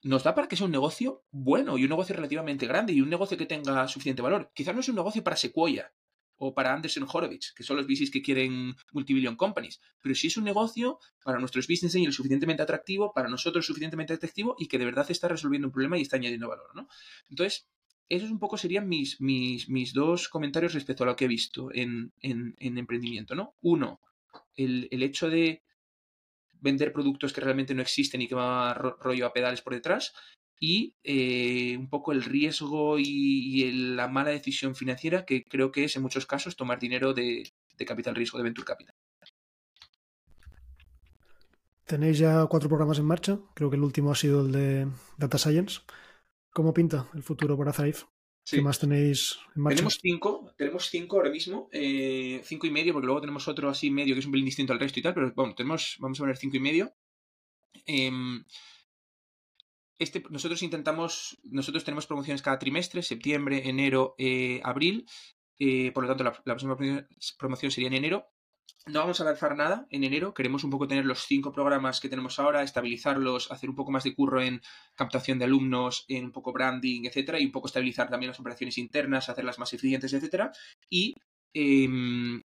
nos da para que sea un negocio bueno y un negocio relativamente grande y un negocio que tenga suficiente valor. Quizás no es un negocio para Sequoia o para Anderson Horowitz, que son los VCs que quieren multibillion companies, pero si es un negocio para nuestros business angels suficientemente atractivo, para nosotros suficientemente atractivo y que de verdad está resolviendo un problema y está añadiendo valor, ¿no? Entonces, esos un poco serían mis, mis, mis dos comentarios respecto a lo que he visto en, en, emprendimiento, ¿no? Uno, el, el hecho de vender productos que realmente no existen y que va rollo a pedales por detrás y eh, un poco el riesgo y, la mala decisión financiera que creo que es en muchos casos tomar dinero de, capital riesgo, de venture capital. Tenéis ya cuatro programas en marcha, creo que el último ha sido el de Data Science. ¿Cómo pinta el futuro para Thrive? ¿Qué más tenéis en marcha? Tenemos cinco, tenemos cinco ahora mismo, eh, cinco y medio, porque luego tenemos otro así medio que es un pelín distinto al resto y tal, pero bueno, tenemos, vamos a poner cinco y medio. Em, este, nosotros intentamos, nosotros tenemos promociones cada trimestre, septiembre, enero, eh, abril, eh, por lo tanto la, la próxima promoción sería en enero no vamos a lanzar nada en enero. Queremos un poco tener los cinco programas que tenemos ahora, estabilizarlos, hacer un poco más de curro en captación de alumnos, en un poco branding, etcétera, y un poco estabilizar también las operaciones internas, hacerlas más eficientes, etcétera. Y, em,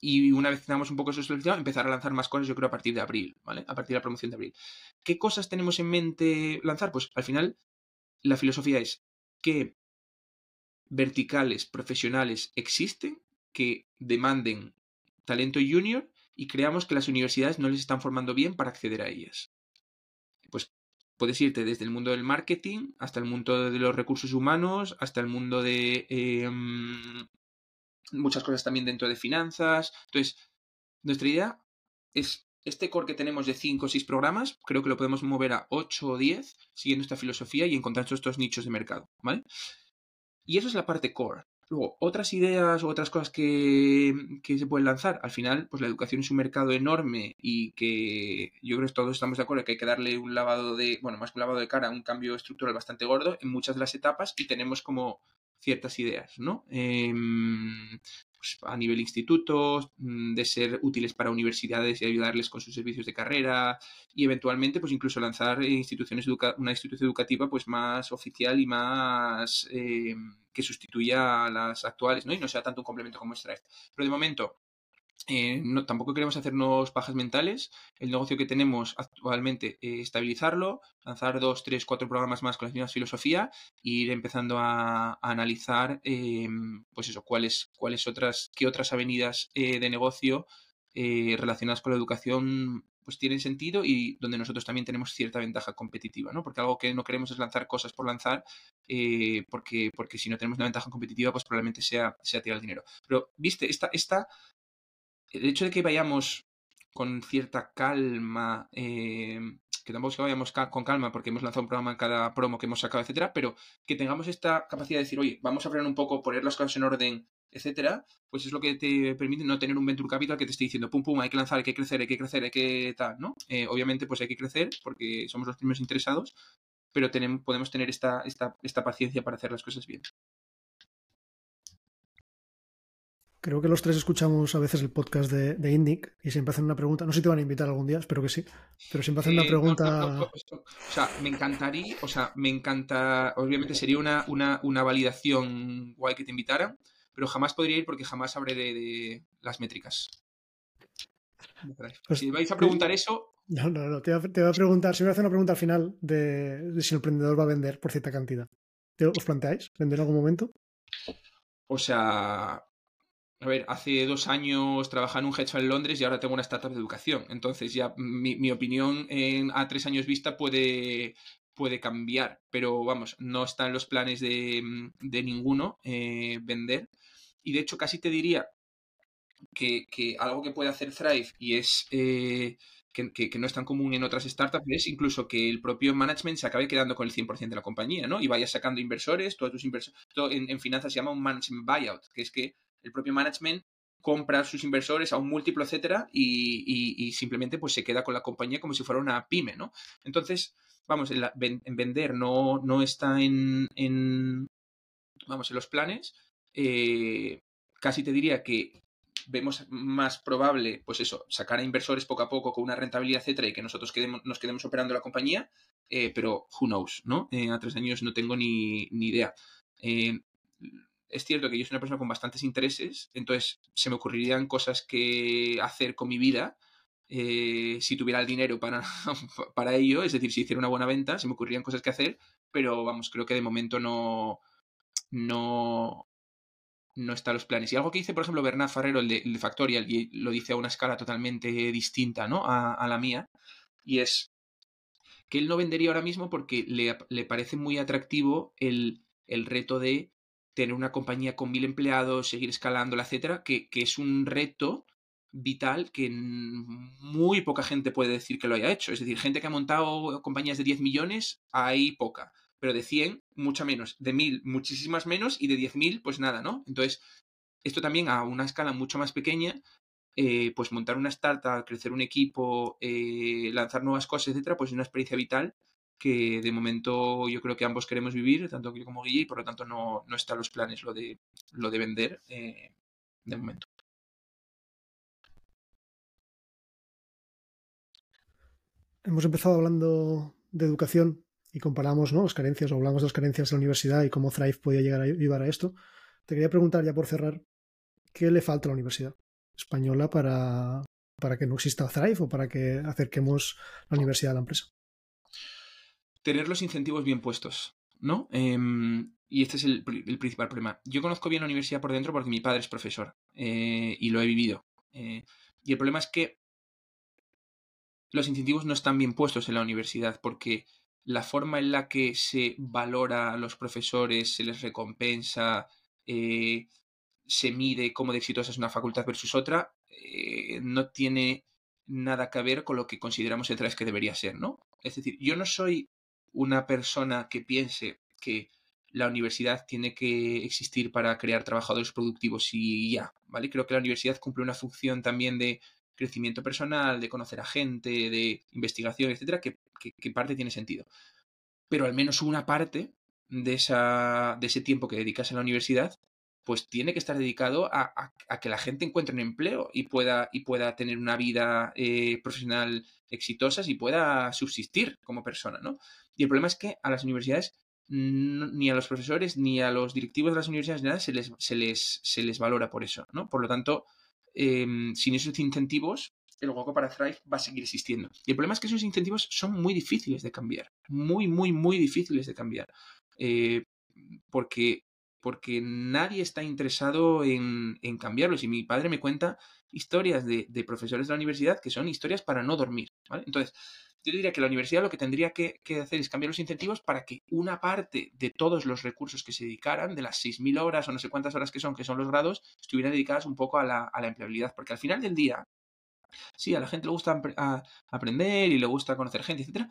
y una vez tengamos un poco eso estabilizado, empezar a lanzar más cosas, yo creo, a partir de abril, ¿vale? A partir de la promoción de abril. ¿Qué cosas tenemos en mente lanzar? Pues al final, la filosofía es que verticales profesionales existen que demanden talento junior y creamos que las universidades no les están formando bien para acceder a ellas. Pues puedes irte desde el mundo del marketing hasta el mundo de los recursos humanos, hasta el mundo de em, muchas cosas también dentro de finanzas. Entonces, nuestra idea es este core que tenemos de 5 o 6 programas, creo que lo podemos mover a 8 o 10 siguiendo esta filosofía y encontrar estos nichos de mercado, ¿vale? Y eso es la parte core. Luego, otras ideas o otras cosas que, se pueden lanzar. Al final, pues la educación es un mercado enorme y que yo creo que todos estamos de acuerdo que hay que darle un lavado de, bueno, más que un lavado de cara, un cambio estructural bastante gordo en muchas de las etapas y tenemos como ciertas ideas, ¿no? Em, pues, a nivel institutos, mm, de ser útiles para universidades y ayudarles con sus servicios de carrera y eventualmente pues incluso lanzar instituciones una institución educativa pues más oficial y más em, que sustituya a las actuales, ¿no? Y no sea tanto un complemento como Stripe. Pero de momento, eh, tampoco queremos hacernos pajas mentales. El negocio que tenemos actualmente, eh, estabilizarlo, lanzar dos, tres, cuatro programas más con la misma filosofía e ir empezando a, analizar, em, pues eso, cuáles, cuáles otras, qué otras avenidas eh, de negocio relacionadas con la educación pues tienen sentido y donde nosotros también tenemos cierta ventaja competitiva, ¿no? Porque algo que no queremos es lanzar cosas por lanzar, porque, porque si no tenemos una ventaja competitiva, pues probablemente sea, sea tirar el dinero. Pero, viste, esta, esta el hecho de que vayamos con cierta calma, eh, que tampoco es que vayamos con calma porque hemos lanzado un programa en cada promo que hemos sacado, etcétera, pero que tengamos esta capacidad de decir, oye, vamos a frenar un poco, poner las cosas en orden, etcétera, pues es lo que te permite no tener un venture capital que te esté diciendo, pum, pum, hay que lanzar, hay que crecer, hay que crecer, hay que tal, ¿no? Eh, obviamente, pues hay que crecer porque somos los primeros interesados, pero tenemos, podemos tener esta, esta, esta paciencia para hacer las cosas bien. Creo que los tres escuchamos a veces el podcast de, de Indic y siempre hacen una pregunta. No sé si te van a invitar algún día, espero que sí. Pero siempre hacen una pregunta. o sea, me encantaría, o sea, me encanta. Obviamente sería una, una, una validación guay que te invitaran, pero jamás podría ir porque jamás habré de, las métricas. Pues si vais a preguntar eso. No, no, no. Te voy a, preguntar. Si me hace una pregunta al final de, de si el emprendedor va a vender por cierta cantidad. ¿Os planteáis vender en algún momento? O sea, a ver, hace dos años trabajaba en un hedge fund en Londres y ahora tengo una startup de educación. Entonces ya mi, opinión a tres años vista puede, puede cambiar, pero vamos, no está en los planes de, ninguno eh, vender. Y de hecho casi te diría que, algo que puede hacer Thrive y es... Eh, que, no es tan común en otras startups, es incluso que el propio management se acabe quedando con el 100% de la compañía, ¿no? Y vaya sacando inversores, todos tus inversores, en, finanzas se llama un management buyout, que es que el propio management compra a sus inversores a un múltiplo, etcétera, y, simplemente pues se queda con la compañía como si fuera una pyme, ¿no? Entonces, vamos, en, vender no, no está en, vamos, en los planes. Eh, casi te diría que vemos más probable, pues eso, sacar a inversores poco a poco con una rentabilidad, etcétera, y que nosotros quedemos, nos quedemos operando la compañía, eh, pero who knows, ¿no? Eh, a tres años no tengo ni, ni idea es cierto que yo soy una persona con bastantes intereses, entonces se me ocurrirían cosas que hacer con mi vida eh, si tuviera el dinero para, para ello, es decir, si hiciera una buena venta, se me ocurrirían cosas que hacer, pero vamos, creo que de momento no, no, no está los planes. Y algo que dice, por ejemplo, Bernard Ferrero, el de, Factorial, y lo dice a una escala totalmente distinta ¿no? a, la mía, y es que él no vendería ahora mismo porque le, le parece muy atractivo el, el reto de tener una compañía con mil empleados, seguir escalándola, etcétera, que, es un reto vital que muy poca gente puede decir que lo haya hecho. Es decir, gente que ha montado compañías de 10 millones, hay poca. Pero de 100, mucha menos. De 1000, muchísimas menos. Y de 10.000, pues nada, ¿no? Entonces, esto también a una escala mucho más pequeña, eh, pues montar una startup, crecer un equipo, eh, lanzar nuevas cosas, etcétera, pues es una experiencia vital que de momento yo creo que ambos queremos vivir, tanto yo como Guille, y por lo tanto no, no está en los planes lo de, lo de vender eh, de momento. Hemos empezado hablando de educación y comparamos ¿no? las carencias, o hablamos de las carencias de la universidad y cómo Thrive podía llegar a llevar a esto. Te quería preguntar ya por cerrar, ¿qué le falta a la universidad española para, para que no exista Thrive o para que acerquemos la universidad a la empresa? Tener los incentivos bien puestos, ¿no? Em, y este es el, principal problema. Yo conozco bien la universidad por dentro porque mi padre es profesor eh, y lo he vivido. Eh, y el problema es que los incentivos no están bien puestos en la universidad porque la forma en la que se valora a los profesores, se les recompensa, eh, se mide cómo de exitosa es una facultad versus otra, eh, no tiene nada que ver con lo que consideramos el traes que debería ser, ¿no? Es decir, yo no soy una persona que piense que la universidad tiene que existir para crear trabajadores productivos y ya, ¿vale? Creo que la universidad cumple una función también de crecimiento personal, de conocer a gente, de investigación, etcétera, que, parte tiene sentido. Pero al menos una parte de, esa, de ese tiempo que dedicas a la universidad, pues tiene que estar dedicado a, que la gente encuentre un empleo y pueda, y pueda tener una vida eh, profesional exitosa y pueda subsistir como persona, ¿no? Y el problema es que a las universidades ni a los profesores ni a los directivos de las universidades nada se les, se les, se les valora por eso, ¿no? Por lo tanto, Em, sin esos incentivos, el hueco para Thrive va a seguir existiendo. Y el problema es que esos incentivos son muy difíciles de cambiar. Muy, muy, muy difíciles de cambiar. Eh, porque, porque nadie está interesado en, en, cambiarlos. Y mi padre me cuenta historias de, de, profesores de la universidad que son historias para no dormir. Entonces, yo diría que la universidad lo que tendría que, hacer es cambiar los incentivos para que una parte de todos los recursos que se dedicaran, de las 6.000 horas o no sé cuántas horas que son, que son los grados, estuvieran dedicadas un poco a la, empleabilidad. Porque al final del día, sí, a la gente le gusta aprender y le gusta conocer gente, etcétera,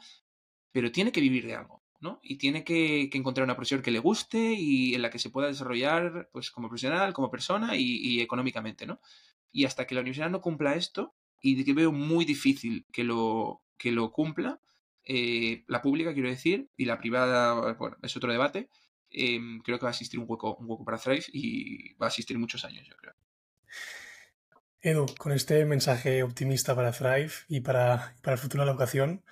pero tiene que vivir de algo. ¿No? Y tiene que, encontrar una profesión que le guste y en la que se pueda desarrollar pues, como profesional, como persona y, económicamente, ¿no? Y hasta que la universidad no cumpla esto, y que veo muy difícil que lo, que lo cumpla, eh, la pública, quiero decir, y la privada, bueno, es otro debate, em, creo que va a existir un hueco, un hueco para Thrive y va a existir muchos años, yo creo. Edu, con este mensaje optimista para Thrive y para, para el futuro de la educación,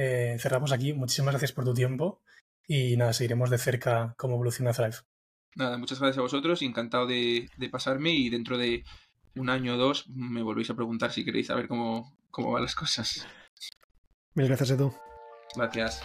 eh, cerramos aquí. Muchísimas gracias por tu tiempo y nada, seguiremos de cerca cómo evoluciona Thrive. Nada, muchas gracias a vosotros, encantado de, de pasarme y dentro de un año o dos me volvéis a preguntar si queréis saber cómo, cómo van las cosas. Mil gracias, Edu. Gracias.